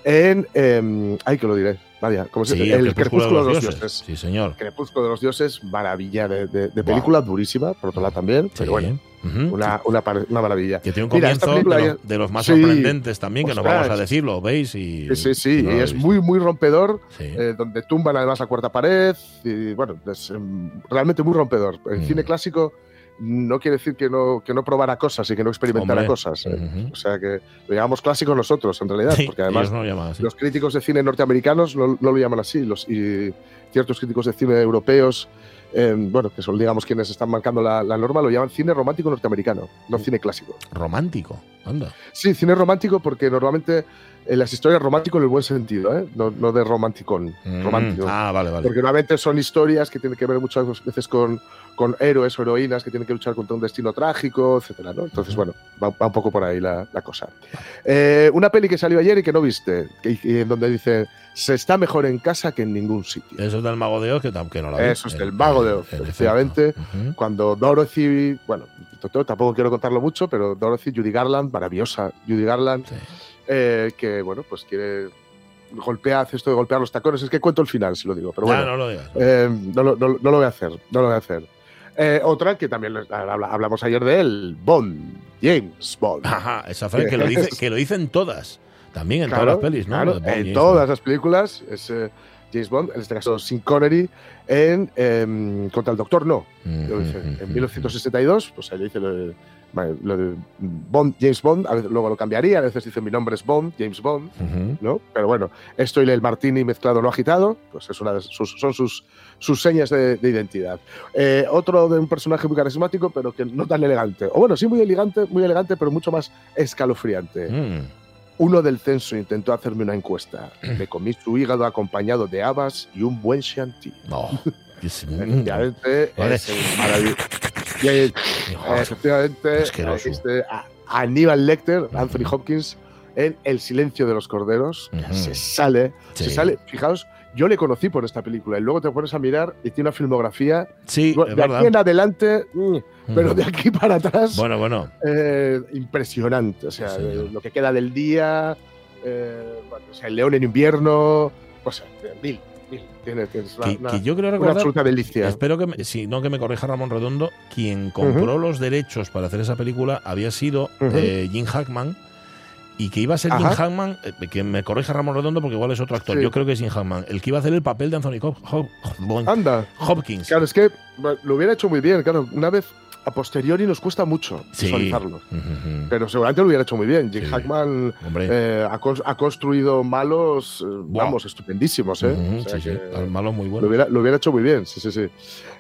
en, em, ay, que lo diré, vaya, ¿cómo se Sí, dice? El crepúsculo de los dioses. Sí, señor. Crepúsculo de los dioses, maravilla de, de- de película, durísima, por otro lado también, Sí. pero bueno, Ujú. una, una, par- una maravilla. Que tiene un Mira, comienzo de, lo- de los más Sí. sorprendentes también, que no Ostras. vamos a decirlo, ¿veis? Y, Sí, sí, sí, no y es muy, muy rompedor, Sí. eh, donde tumban además la cuarta pared, y bueno, es em, realmente muy rompedor. El Mm. cine clásico no quiere decir que no, que no probara cosas y que no experimentara Hombre. cosas. eh. Ujú. O sea que lo llamamos clásico nosotros, en realidad, Sí, porque además no lo los críticos de cine norteamericanos no, no lo llaman así, los, y ciertos críticos de cine europeos, eh, bueno, que son digamos quienes están marcando la, la norma, lo llaman cine romántico norteamericano, no Mm. cine clásico. Romántico. Anda. Sí, cine romántico porque normalmente en las historias romántico en el buen sentido, ¿eh? no, no de romanticón, Mm. romántico. Ah, vale, vale. Porque normalmente son historias que tienen que ver muchas veces con, con héroes o heroínas que tienen que luchar contra un destino trágico, etcétera, ¿no? Entonces, bueno, va, va un poco por ahí la, la cosa. Eh, una peli que salió ayer y que no viste, que, que- en donde dice, se está mejor en casa que en ningún sitio. Eso es del Mago de Oz, que, que no la vi. Eso es En- del Mago de Oz, en efectivamente. Cuando Dorothy, bueno, tampoco quiero contarlo mucho, pero Dorothy, Judy Garland, maravillosa Judy Garland, Sí. Eh, que, bueno, pues quiere golpear, hace esto de golpear los tacones. Es que cuento el final, si lo digo, pero bueno. no lo digas. Eh, no, lo- no no voy a hacer, no lo voy a hacer. Eh, otra que también hablamos ayer de él, Bond, James Bond. Ajá, esa frase que lo, dice, que lo dicen todas. También en Claro, todas las pelis, ¿no? claro, De Bond, en James todas Bond. las películas es eh, James Bond, en este caso Sin Connery, en em, Contra el Doctor No. Dice. ujú, En 1962, pues ahí dice, lo- de Bond, James Bond, a veces, luego lo cambiaría, a veces dice mi nombre es Bond, James Bond, Ujú. ¿no? Pero bueno, esto y el martini mezclado no agitado, pues es una de sus, son sus, sus señas de, de identidad. Eh, otro de un personaje muy carismático, pero que no tan elegante. O bueno, sí muy elegante, muy elegante, pero mucho más escalofriante. Mm. Uno del censo intentó hacerme una encuesta. Me comí su hígado acompañado de habas y un buen shanty. No. Es-. Efectivamente, Vale. es el maravilloso. Y ahí, efectivamente, este, a- Aníbal Lecter, Anthony Hopkins, en El silencio de los corderos, se sale, Sí. se sale, fijaos, yo le conocí por esta película y luego te pones a mirar y tiene una filmografía Sí, de aquí en adelante, mm, pero de aquí para atrás, Bueno, bueno. eh, impresionante. O sea, Sí, lo que queda del día, eh, bueno, o sea, el león en invierno, o sea, mil. Tiene, tiene una, Que, una- que yo creo una absoluta delicia. Espero que, me, si no que me corrija Ramón Redondo, quien compró los derechos para hacer esa película había sido eh, Jim Hackman y que iba a ser Jim. Hackman, eh, que me corrija Ramón Redondo porque igual es otro actor, Sí. yo creo que es Jim Hackman, el que iba a hacer el papel de Anthony Hop- Hop- Hop- Anda. Hopkins. Claro, es que lo hubiera hecho muy bien, claro. Una vez a posteriori nos cuesta mucho Sí. Pero seguramente lo hubiera hecho muy bien. Jim Sí. Hackman eh, ha, cons- ha construido malos, eh, vamos, estupendísimos, ¿eh? ujú, O sea sí, sí, que al malo muy lo, bueno. hubiera, lo hubiera hecho muy bien, sí, sí, sí.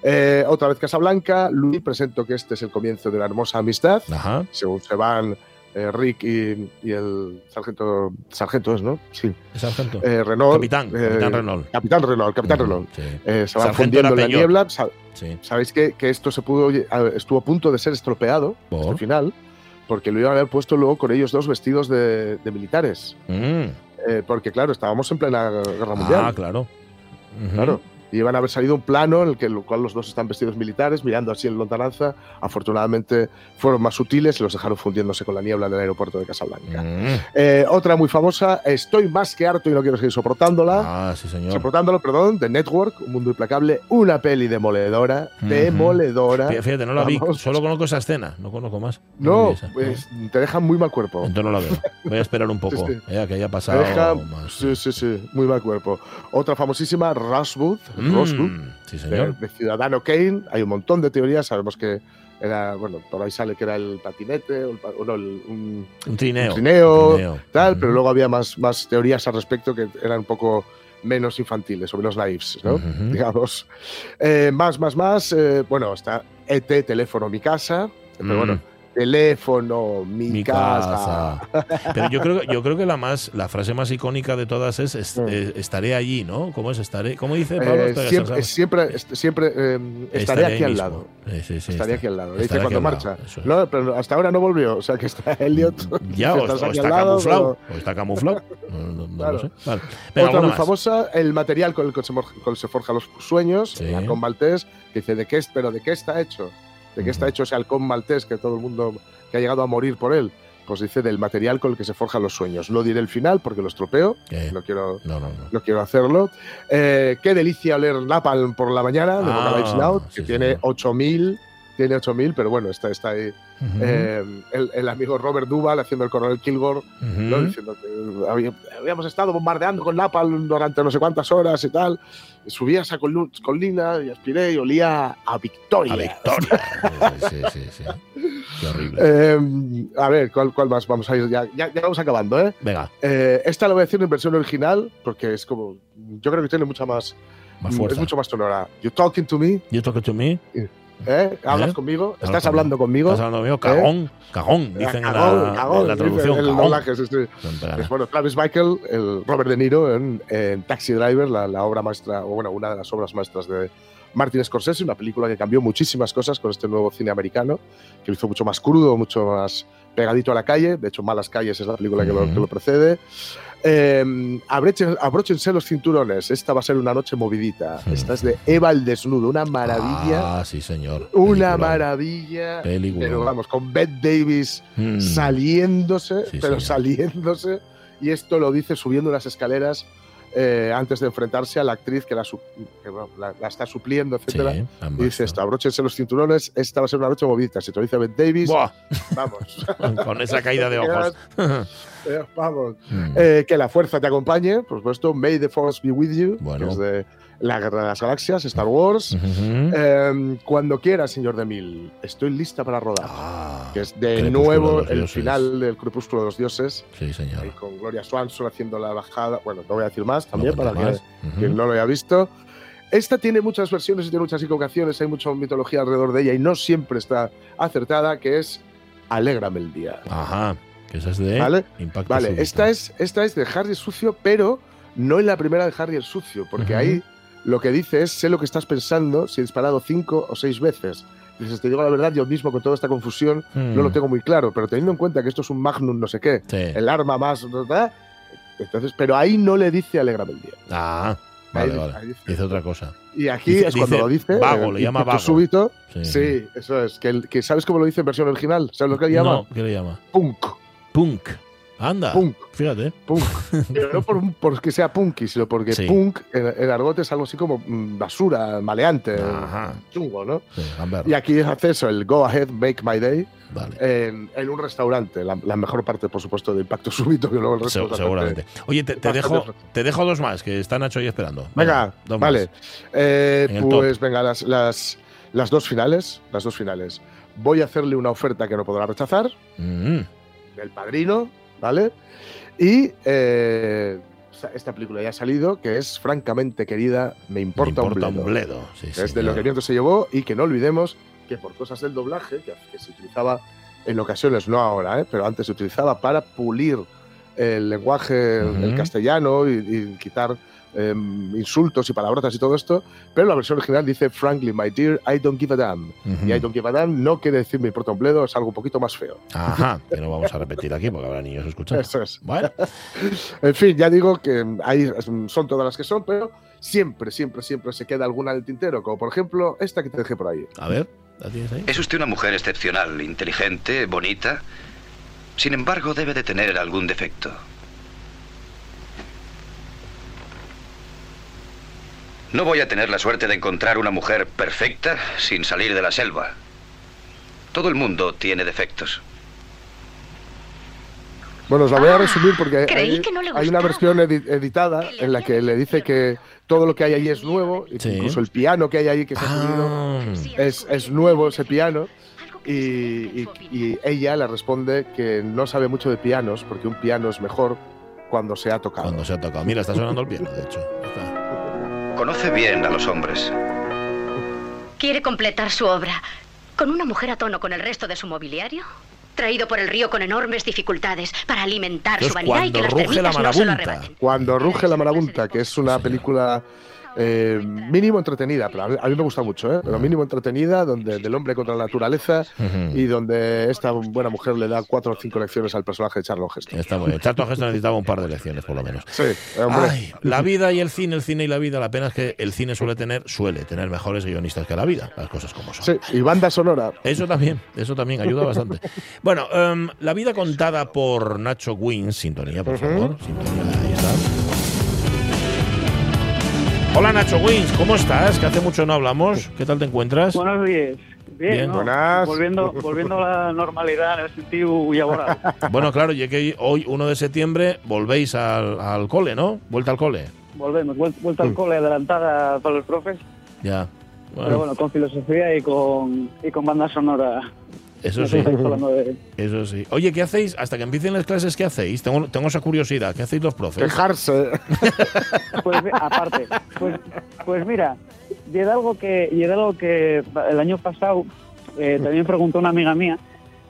Eh, otra vez Casablanca, Luis presento que este es el comienzo de una hermosa amistad. Ajá. Según se van eh, Rick y, y el sargento, sargento es, ¿no? Sí. ¿Es sargento? Eh, Renault. Capitán, eh, Capitán Renault. Capitán Renault, Capitán Ujú, Renault. Sí, Eh, se van fundiendo en la niebla. Sí. Sabéis que, que esto se pudo, estuvo a punto de ser estropeado ¿Por? al final, porque lo iban a haber puesto luego con ellos dos vestidos de, de militares. Mm. Eh, porque, claro, estábamos en plena guerra mundial. Ah, claro. Claro. Y iban a haber salido un plano en el que cual los dos están vestidos militares, mirando así en lontananza. Afortunadamente fueron más sutiles y los dejaron fundiéndose con la niebla en el aeropuerto de Casablanca. Mm. Eh, otra muy famosa, Estoy más que harto y no quiero seguir soportándola. Ah, sí, señor. Soportándolo, perdón, de Network, Un Mundo Implacable, una peli demoledora, Ujú. demoledora. Fí- Fíjate, no la vi, solo conozco esa escena, no conozco más. No, pues te deja muy mal cuerpo. Entonces no la veo. Voy a esperar un poco, Sí, sí. eh, que haya pasado deja, más. sí, sí, sí, muy mal cuerpo. Otra famosísima, Rosewood, Mm, sí, de, señor. de Ciudadano Kane. Hay un montón de teorías. Sabemos que era, bueno, por ahí sale que era el patinete, o, el un, Un trineo. un trineo, Un trineo. tal, pero luego había más, más teorías al respecto que eran un poco menos infantiles o menos naives, ¿no? Digamos. Eh, más, más, más. eh, bueno, está ET, teléfono, mi casa. Pero Mm. bueno, teléfono, mi, Mi casa. casa. Pero yo creo, yo creo que la más, la frase más icónica de todas es, eh, estaré allí, ¿no? ¿Cómo es estaré? ¿Cómo dice Pablo? Eh, siempre, siempre, siempre eh, estaré aquí al lado. Sí, sí, sí, Estaría está- aquí al lado. Dice estaré cuando marcha. es. No, pero hasta ahora no volvió. O sea que está Elliot. Ya, o, está lado, camuflado. O está camuflado. No, no- no Claro. lo sé. Vale. Venga, Otra muy más. famosa, el material con el que se, con forjan los sueños, halcón maltés, que dice, ¿de qué, pero ¿de qué está hecho? ¿De qué está hecho ese halcón maltés que todo el mundo que ha llegado a morir por él? Pues dice del material con el que se forjan los sueños. No diré el final porque lo estropeo, Eh, no quiero, no, no, no. no quiero hacerlo. Eh, qué delicia oler napalm por la mañana de Ah, Loud, que sí, tiene señor. 8000, tiene 8000, pero bueno, está, está ahí. Eh, el, el amigo Robert Duval haciendo el coronel Kilgore ¿no? Ujú. diciendo que había- habíamos estado bombardeando con napalm durante no sé cuántas horas y tal. Y subí a esa colina y aspiré y olía a victoria. A Victoria. Sí, sí, sí. Qué horrible. Eh, a ver, ¿cuál, cuál más? Vamos a ir, ya, ya, ya vamos acabando, ¿eh? Venga, Eh, Esta la voy a decir en versión original porque es como. Yo creo que tiene mucha más. más fuerza. Es mucho más sonora. You talking to me, You talk to me. ¿Eh? ¿Hablas ¿Eh? conmigo? ¿Estás hablando conmigo? Estás hablando conmigo. Cagón. Cagón. Dicen en la, Cagón, cagón, en la traducción. el Cagón. doblaje, sí, sí. Espera, bueno, Travis Michael, el Robert De Niro en, en Taxi Driver, la, la obra maestra, o bueno, una de las obras maestras de Martin Scorsese, una película que cambió muchísimas cosas con este nuevo cine americano, que lo hizo mucho más crudo, mucho más pegadito a la calle. De hecho, Malas Calles es la película que, lo, Ujú. que lo precede. Eh, abrochen- abróchense los cinturones, esta va a ser una noche movidita. Esta es de Eva el Desnudo, una maravilla. Ah, sí, señor. una maravilla. Peliculón. Pero vamos, con Bette Davis Mm. saliéndose, Sí, pero señor. saliéndose. Y esto lo dice subiendo las escaleras eh, antes de enfrentarse a la actriz que la, su- que, bueno, la- la está supliendo, etcétera. Sí, y dice esto, abróchense los cinturones, esta va a ser una noche movida. Si te lo dice Ben Davis, Buah, vamos. con esa caída de ojos. Eh, vamos. Mm. Eh, que la fuerza te acompañe, por supuesto. May the Force be with you, Bueno. que es de la Guerra de las Galaxias, Star Wars. Ujú. Eh, cuando quiera, señor de Mil, estoy lista para rodar. Ah, que es de nuevo de el dioses. final del Crepúsculo de los Dioses, sí, señor. ahí con Gloria Swanson haciendo la bajada. Bueno, no voy a decir más No también para cuentes que más. quien no lo haya visto. Esta tiene muchas versiones y tiene muchas equivocaciones, hay mucha mitología alrededor de ella y no siempre está acertada, que es Alégrame el día. Ajá, que esa es de ¿Vale? impacto Vale, súbito. esta es, esta es de Harry el Sucio, pero no es la primera de Harry el Sucio, porque Ujú. ahí lo que dice es, sé lo que estás pensando si he disparado cinco o seis veces. Dices, te digo la verdad, yo mismo con toda esta confusión Mm. no lo tengo muy claro, pero teniendo en cuenta que esto es un magnum no sé qué, Sí. el arma más... ¿verdad? Entonces, pero ahí no le dice Alégrame el día. Ah, vale, dice- vale. ahí dice otra cosa. Y aquí Dice- es cuando dice lo dice. vago, eh, le llama vago. súbito. Sí. Sí, eso es. Que, ¿Sabes cómo lo dice en versión original? ¿Sabes lo que le llama? No, ¿qué le llama? Punk. Punk. Anda. Punk. Fíjate. Punk. Pero no por, porque sea punky, sino porque Sí. punk en, en argot es algo así como mm, basura, maleante, Ajá. chungo, ¿no? Sí. Y aquí hace eso, el Go Ahead, Make My Day, Vale. en, en un restaurante. La, la mejor parte, por supuesto, de Impacto Súbito, que luego el resto Se- es seguramente. Oye, te, dejo, te dejo dos más, que está Nacho ahí esperando. Venga, dos vale. Eh, el pues venga, las, las, las dos finales. Las dos finales. Voy a hacerle una oferta que no podrá rechazar. Mm, del padrino, ¿vale? Y eh, esta película ya ha salido, que es francamente querida, me me importa, importa un bledo. un bledo. Sí, que es de lo que viento se llevó y que no olvidemos que por cosas del doblaje, que, que se utilizaba en ocasiones, no ahora, ¿eh? pero antes se utilizaba para pulir el lenguaje Ujú. el castellano y, y quitar eh, insultos y palabrotas y todo esto, pero la versión original dice Frankly, my dear, I don't give a damn. Y I don't give a damn no quiere decir me importa un bledo, es algo un poquito más feo. Ajá, que no vamos a repetir aquí porque habrá niños escuchando. Eso es. Bueno, En fin, ya digo que ahí son todas las que son, pero siempre, siempre, siempre se queda alguna del tintero, como por ejemplo esta que te dejé por ahí. a ver, ¿la tienes ahí? Es usted una mujer excepcional, inteligente, bonita. Sin embargo, debe de tener algún defecto. No voy a tener la suerte de encontrar una mujer perfecta sin salir de la selva. Todo el mundo tiene defectos. Bueno, os la voy a resumir porque Ah, hay, que no hay una versión edi- editada en la que le dice que todo lo que hay ahí es nuevo, Sí. incluso el piano que hay ahí que se ha subido Ah, es, es nuevo ese piano. Y, y- y ella le responde que no sabe mucho de pianos porque un piano es mejor cuando se ha tocado. cuando se ha tocado. Mira, está sonando el piano, de hecho. Está. Conoce bien a los hombres. ¿Quiere completar su obra con una mujer a tono con el resto de su mobiliario? Traído por el río con enormes dificultades para alimentar Entonces, su vanidad y que las ruge la termitas no se lo arrebaten. Cuando ruge la marabunta, que es una película eh, mínimo entretenida, pero a mí, a mí me gusta mucho, ¿eh? pero mínimo entretenida, donde del hombre contra la naturaleza y donde esta buena mujer le da cuatro o cinco lecciones al personaje de Charlton Heston. Está muy bien. Charlton Heston necesitaba un par de lecciones, por lo menos. Sí, hombre. Ay, la vida y el cine, el cine y la vida. La pena es que el cine suele tener, suele tener mejores guionistas que la vida. Las cosas como son. Sí, y banda sonora. Eso también, eso también ayuda bastante. Bueno, em, la vida contada por Nacho Wins, sintonía, por favor. Sintonía, ahí está. Hola Nacho Wins, ¿cómo estás? Que hace mucho no hablamos. ¿Qué tal te encuentras? Buenos días. Bien, Bien. ¿no? Buenas. Volviendo, volviendo a la normalidad en el sentido laboral. Bueno, claro, ya que hoy, 1 de septiembre, volvéis al, al cole, ¿no? Vuelta al cole. Volvemos, vuel- vuelta al cole adelantada para los profes, Ya. pero Bueno, bueno, con filosofía y con, y con banda sonora. Eso sí, eso sí. Oye, ¿qué hacéis? Hasta que empiecen las clases, ¿qué hacéis? Tengo, tengo esa curiosidad. ¿Qué hacéis los profes? Quejarse. Pues aparte, pues, pues mira, y era algo que, y era algo que el año pasado eh, también preguntó una amiga mía,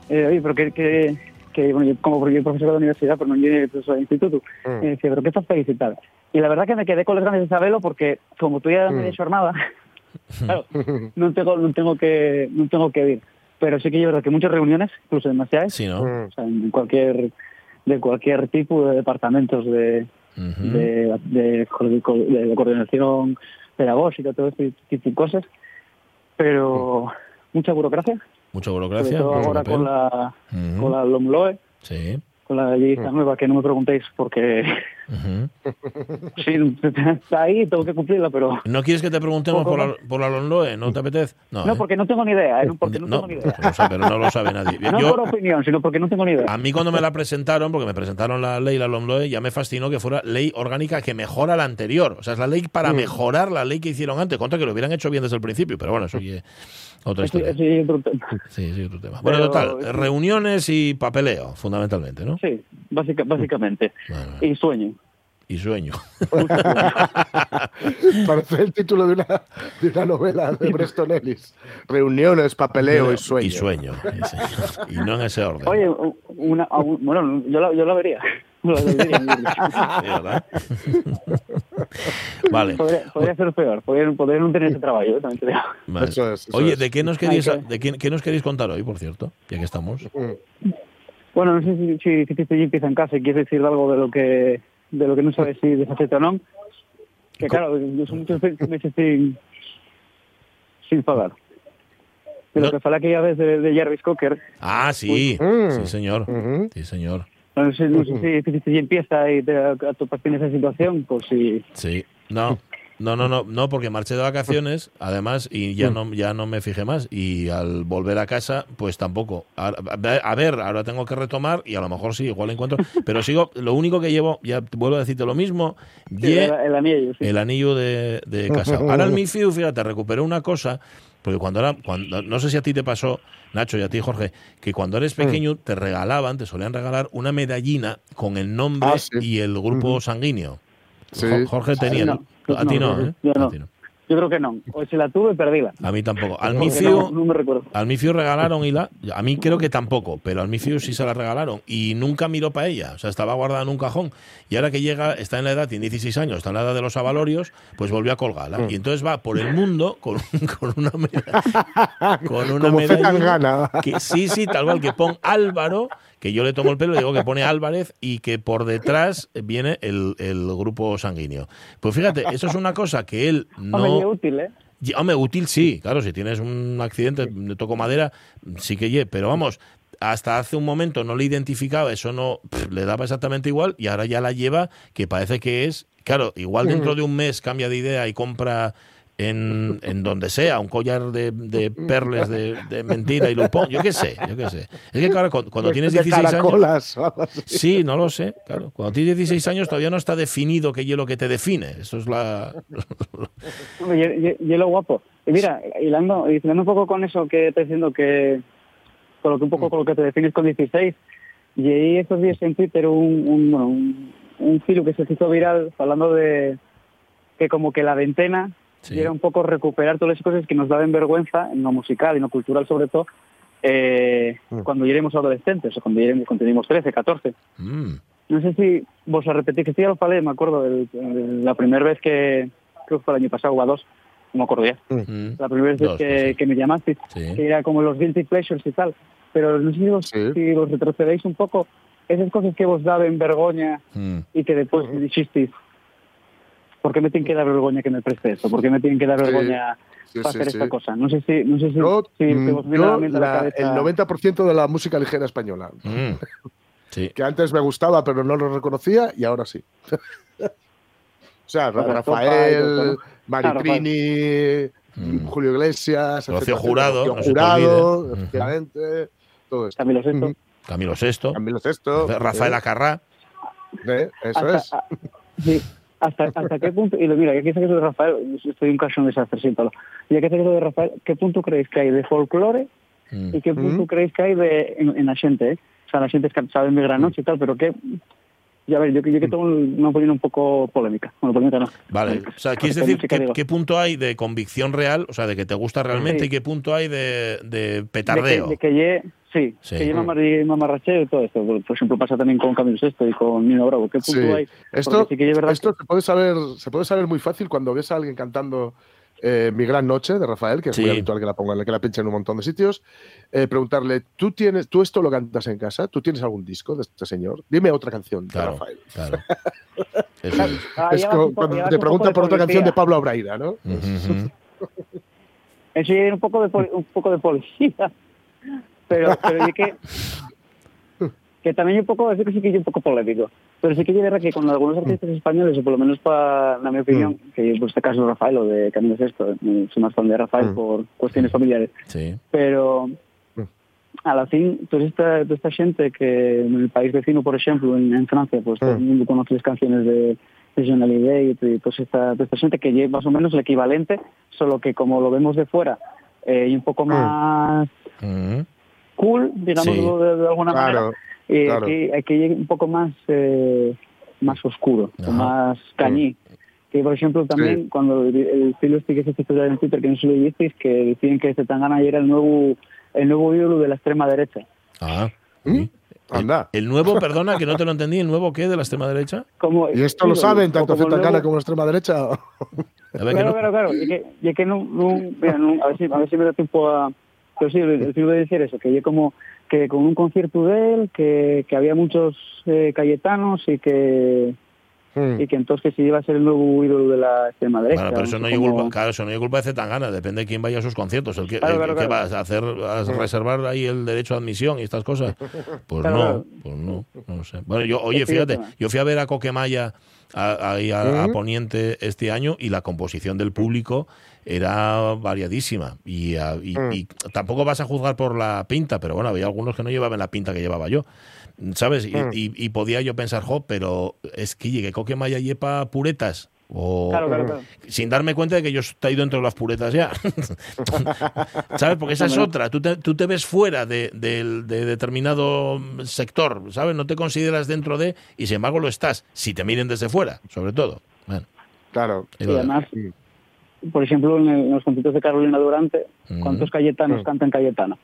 eh, oye, pero que, que, que, bueno, yo como yo profesor de la universidad, pero no yo profesor de instituto, Mm. y decía, pero ¿qué estás feliz y tal? Y la verdad que me quedé con las ganas de saberlo porque como tú ya Mm. me de jornada, claro, no tengo, no tengo que, no tengo que ir. Pero sí que yo creo que muchas reuniones, incluso demasiadas, Sí, ¿no? Mm. o sea, en cualquier, de cualquier tipo de departamentos de, Ujú. de, de, co- de coordinación pedagógica, todo este tipo de cosas, pero mucha burocracia, Mucha sobre burocracia. todo ahora con la, Ujú. con la LOMLOE, Sí. con la ley esta nueva, que no me preguntéis porque Sí, está ahí, tengo que cumplirla, pero... ¿No quieres que te preguntemos por la, por la Lonloe? ¿No te apetece? No, No, ¿eh? porque no tengo ni idea, ¿eh? porque no, No, tengo ni idea. sabe, pero no lo sabe nadie. No por opinión, sino porque no tengo ni idea. a mí cuando me la presentaron, porque me presentaron la ley, la LOMLOE, ya me fascinó que fuera ley orgánica que mejora la anterior. O sea, es la ley para Mm. mejorar la ley que hicieron antes. Contra que lo hubieran hecho bien desde el principio, pero bueno, eso ya otra historia. es otro tema. Sí, sí, otro tema. Bueno, total, reuniones y papeleo, fundamentalmente, ¿no? Sí, básica- básicamente. Bueno, Y sueño. Y sueño. Parece el título de una, de una novela de Preston Ellis. Reuniones, papeleo y sueño. Y sueño. y sueño. Y no en ese orden. Oye, una, bueno, yo la, yo la vería. Vale. podría, podría ser peor, podría, podría no tener ese trabajo, yo también te digo. Vale. Eso es, eso Oye. ¿de qué nos queréis, Ay, de qué, qué nos queréis contar hoy, por cierto? Ya que estamos. Mm. Bueno, no sé si, si, si Tito G empieza en casa y quieres decir algo de lo que de lo que no sabes si desaceta o no. Que claro, yo son muchos meses sin, sin pagar. De lo No. que fala aquella vez de, de Jarvis Cocker, Ah, sí. Mm. Sí, señor. Ujú. Sí, señor. no sé, no sé si Tito G empieza y te atopas en esa situación, pues sí. Sí. No. No, no, no, no, porque marché de vacaciones, además, y ya no, ya no me fijé más. Y al volver a casa, pues tampoco. A, a ver, ahora tengo que retomar y a lo mejor sí, igual encuentro. Pero sigo, lo único que llevo, ya vuelvo a decirte lo mismo, Sí, ye- el, el anillo, sí. el anillo de, de casado. Ahora en mi FIU, fíjate, recuperé una cosa, porque cuando era, cuando, no sé si a ti te pasó, Nacho, y a ti, Jorge, que cuando eres pequeño te regalaban, te solían regalar una medallina con el nombre Ah, sí. y el grupo sanguíneo. Jorge tenía. A ti no, ¿eh? yo no. A ti no. Yo creo que no. O si la tuve, perdíla. A mí tampoco. Al Mifiu, no, no me recuerdo. al Mifiu regalaron y la. A mí creo que tampoco, pero al Mifiu sí se la regalaron y nunca miró para ella. O sea, estaba guardada en un cajón. Y ahora que llega, está en la edad, tiene 16 años, está en la edad de los avalorios, pues volvió a colgarla. Y entonces va por el mundo con, con una medalla. Con una Como medalla. Que, sí, sí, tal cual, que pon Álvaro, que yo le tomo el pelo y digo que pone Álvarez y que por detrás viene el, el grupo sanguíneo. Pues fíjate, eso es una cosa que él no. Hombre, útil, ¿eh? Hombre, útil sí, claro, si tienes un accidente, de toco madera, sí que ye, pero vamos, hasta hace un momento no le identificaba, eso no pff, le daba exactamente igual y ahora ya la lleva que parece que es, claro, igual dentro de un mes cambia de idea y compra en, en donde sea un collar de, de perles de, de mentira y lo pone, yo qué sé, yo qué sé. Es que claro, cuando, tienes de 16 años... Sí, no lo sé, claro. Cuando tienes 16 años todavía no está definido qué es lo que te define. Eso es la... Hombre, y- y- y es lo guapo. Y mira, hilando, hilando un poco con eso que estás diciendo que, con lo que un poco con lo que te defines con 16, y ahí estos días en Twitter un, un, bueno, un, un filo que se hizo viral hablando de que como que la ventana Sí. y era un poco recuperar todas las cosas que nos daban vergüenza, en lo musical y en lo cultural sobre todo, eh, Mm. cuando éramos adolescentes, o cuando éramos, cuando teníamos 13, 14. Mm, No sé si vos a repetir, que sí ya lo falé, me acuerdo, el- el- la primera vez que, creo que fue el año pasado o a dos, no me acuerdo ya, mm. la primera vez Dos, que, sí. que me llamaste, Sí. que era como los guilty pleasures y tal, pero no sé si vos, si vos retrocedéis un poco, esas cosas que vos daban vergüenza Mm. y que después dijisteis, ¿por qué me tienen que dar vergüenza que me preste esto? ¿Por qué me tienen que dar vergüenza Sí, para sí, hacer sí. esta cosa? No sé si, no sé si, Yo, si te mm, la yo la el 90% de la música ligera española. Mm. Sí. Que antes me gustaba, pero no lo reconocía, y ahora sí. o sea, Rafael, ¿no? Maritrini. Julio Iglesias, Rocío Jurado, no Jurado, efectivamente, todo esto. Camilo Sesto. Camilo Sesto, Camilo Sesto. Rafael eh, Acarrá. eh, eso hasta, es. a- sí, hasta, hasta qué punto, y lo, mira, sé que eso de Rafael, estoy un caso un desastre, siéntalo. Ya que sé que eso de Rafael, ¿qué punto creéis que hay de folclore Mm. y qué punto Mm. creéis que hay de, en, en la gente? Eh? O sea, la gente es que sabe mi gran noche y tal, pero qué... Ya ver, yo, que- yo que tengo una opinión un poco polémica. Bueno, polémica no. Vale, o sea, ¿quieres decir qué, punto hay de convicción real, o sea, de que te gusta realmente, Sí. y qué punto hay de, de De que, petardeo? de que ye- sí, Sí. que lleva mamarracheo y todo esto. Por ejemplo, pasa también con Camilo Sesto y con Nino Bravo. ¿Qué punto Sí. hay? Esto, sí que es verdad esto se, puede saber, se puede saber muy fácil cuando ves a alguien cantando eh, Mi Gran Noche de Rafael, que es muy Sí. habitual que la pongan, que la pinchen en un montón de sitios. eh, preguntarle, ¿tú, tienes, ¿tú esto lo cantas en casa? ¿Tú tienes algún disco de este señor? Dime otra canción de Claro, Rafael. claro. Eso es. Ah, es como poco- cuando te preguntan por otra canción de. Pablo Abraira, ¿no? Ujú, ujú. Eso un poco de poli- un poco de policía. Pero, pero yo que que tamén é un pouco, así que sí que un pouco polémico. Pero sí que é verdad que con algunos artistas españoles, ou polo menos pa, na minha opinión, que por este caso Rafael, o de Camilo Sesto, eh, soy máis fan de Rafael Mm. por cuestiones familiares, Sí. pero a la fin, toda esta, toda esta xente que en el país vecino, por exemplo, en, en Francia, pues todo el mundo conoce las canciones de, de Johnny Hallyday y toda esta, toda esta gente que lleva más o menos el equivalente, solo que como lo vemos de fuera eh, y un poco más Mm. Digamos Sí. de, de alguna Claro, manera, eh, claro. aquí, aquí llega un poco más eh, más oscuro, Ajá. más cañí. Que, por ejemplo, también Sí. cuando el, el estilo este que se titula en Twitter, que no se lo disteis, que decían que Zetangana era el nuevo el nuevo ídolo de la extrema derecha. Ah. ¿Mm? Anda. El nuevo, perdona, que no te lo entendí, ¿el nuevo qué de la extrema derecha? Como, ¿Y esto lo sí, saben o tanto el Zetangana nuevo- como la extrema derecha? A ver, que Claro, no- claro, claro. Y que, y que no, no, mira, no- a, ver si, a ver si me da tiempo a... Pero sí, el, el de decir eso, que yo como que con un concierto de él, que, que había muchos eh, cayetanos y que Mm. y que entonces si iba a ser el nuevo ídolo de la extrema derecha. Bueno, pero eso no hay como- culpa, claro, eso no hay culpa de Zetangana, depende de quién vaya a sus conciertos. El que, Claro, el claro, que vas a hacer, a reservar ahí el derecho a admisión y estas cosas. Pues no, pues no, no sé. Bueno, yo, oye, fíjate, yo fui a ver a Coquemaya a- a, a ¿Mm? Poniente este año y la composición del público era variadísima y, y- Mm. y tampoco vas a juzgar por la pinta, pero bueno, había algunos que no llevaban la pinta que llevaba yo. ¿Sabes? Y, Mm. y- y podía yo pensar, jo, pero es que llegue Coquemaya lleva puretas. O, Claro, claro, claro. sin darme cuenta de que yo estoy dentro de las puretas ya. ¿Sabes? Porque esa es otra. Tú te, tú te ves fuera de, determinado sector, ¿sabes? No te consideras dentro de, y sin embargo lo estás, si te miren desde fuera, sobre todo. Bueno, Claro. Y además, por ejemplo, en, el- en los conciertos de Carolina Durante, Mm. ¿cuántos cayetanos Mm. cantan Cayetano?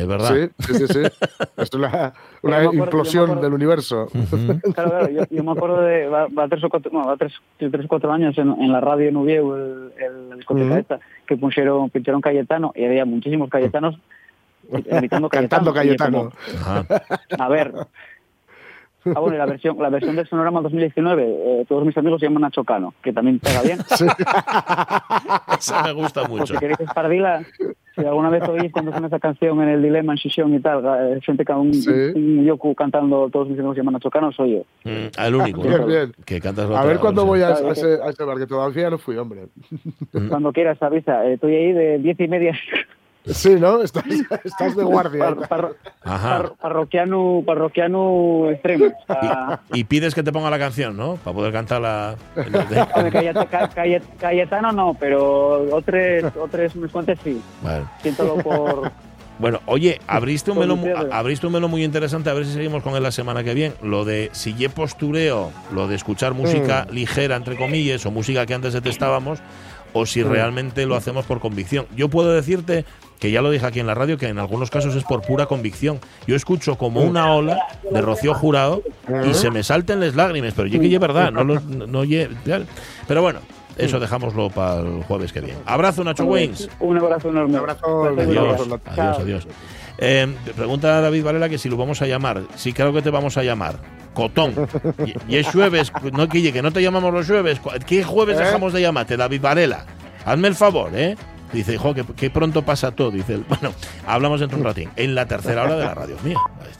Es verdad. Sí, sí, sí, sí. Es una, acuerdo- implosión acuerdo- del universo. Claro, claro, yo, yo me acuerdo de, va, va tres o cuatro, no, va tres, tres o cuatro años en, en la radio Nubieu, el, el, esta, que pusieron, pincharon Cayetano y había muchísimos Cayetanos Cantando Cayetano. Como, a ver. Ah, bueno, y la versión, la versión del Sonorama 2019, eh, todos mis amigos se llaman Nacho Cano, que también pega bien. Esa me gusta mucho. si queréis espardila, si alguna vez oís cuando suena esa canción en el Dilema, en Sesión y tal, eh, gente con un, Sí. un yoku cantando todos mis amigos se llaman Nacho Cano, soy yo. Mm, el único. Bien, ¿no? bien. Que cantas A ver cuándo voy a, a es ese, a ese bar, que todavía no fui, hombre. Cuando quieras, avisa. Eh, estoy ahí de diez y media. Sí, ¿no? Estás, estás de guardia. Par- par- Ajá. par- parroquiano, parroquiano extremo. O sea, Y pides que te ponga la canción, ¿no? Para poder cantarla. Cayet- Cayetano no, pero otros, otros unos cuantos sí. Vale. Siéntolo por... Bueno, oye, abriste un, piedra. abriste un melo muy interesante, a ver si seguimos con él la semana que viene. Lo de si ye postureo, lo de escuchar música ligera, entre comillas, o música que antes detestábamos, o si realmente lo hacemos por convicción. Yo puedo decirte que ya lo dije aquí en la radio, que en algunos casos es por pura convicción. Yo escucho como una ola de Rocío Jurado y se me salten las lágrimas, pero yo que es verdad, no, lo- no, ye-. Pero bueno, eso dejámoslo para el jueves que viene. Abrazo, Nacho Waynes. Un abrazo enorme. Un abrazo, adiós. Adiós. Eh, pregunta a David Varela que si lo vamos a llamar. Sí, claro que te vamos a llamar. Cotón. Y, y es jueves, no, Guille, que no te llamamos los jueves. ¿Qué jueves ¿Eh? dejamos de llamarte, David Varela? Hazme el favor, ¿eh? Dice, jo, que, pronto pasa todo. Dice, bueno, hablamos dentro de un ratín. En la tercera hora de la radio mía. Ahí está.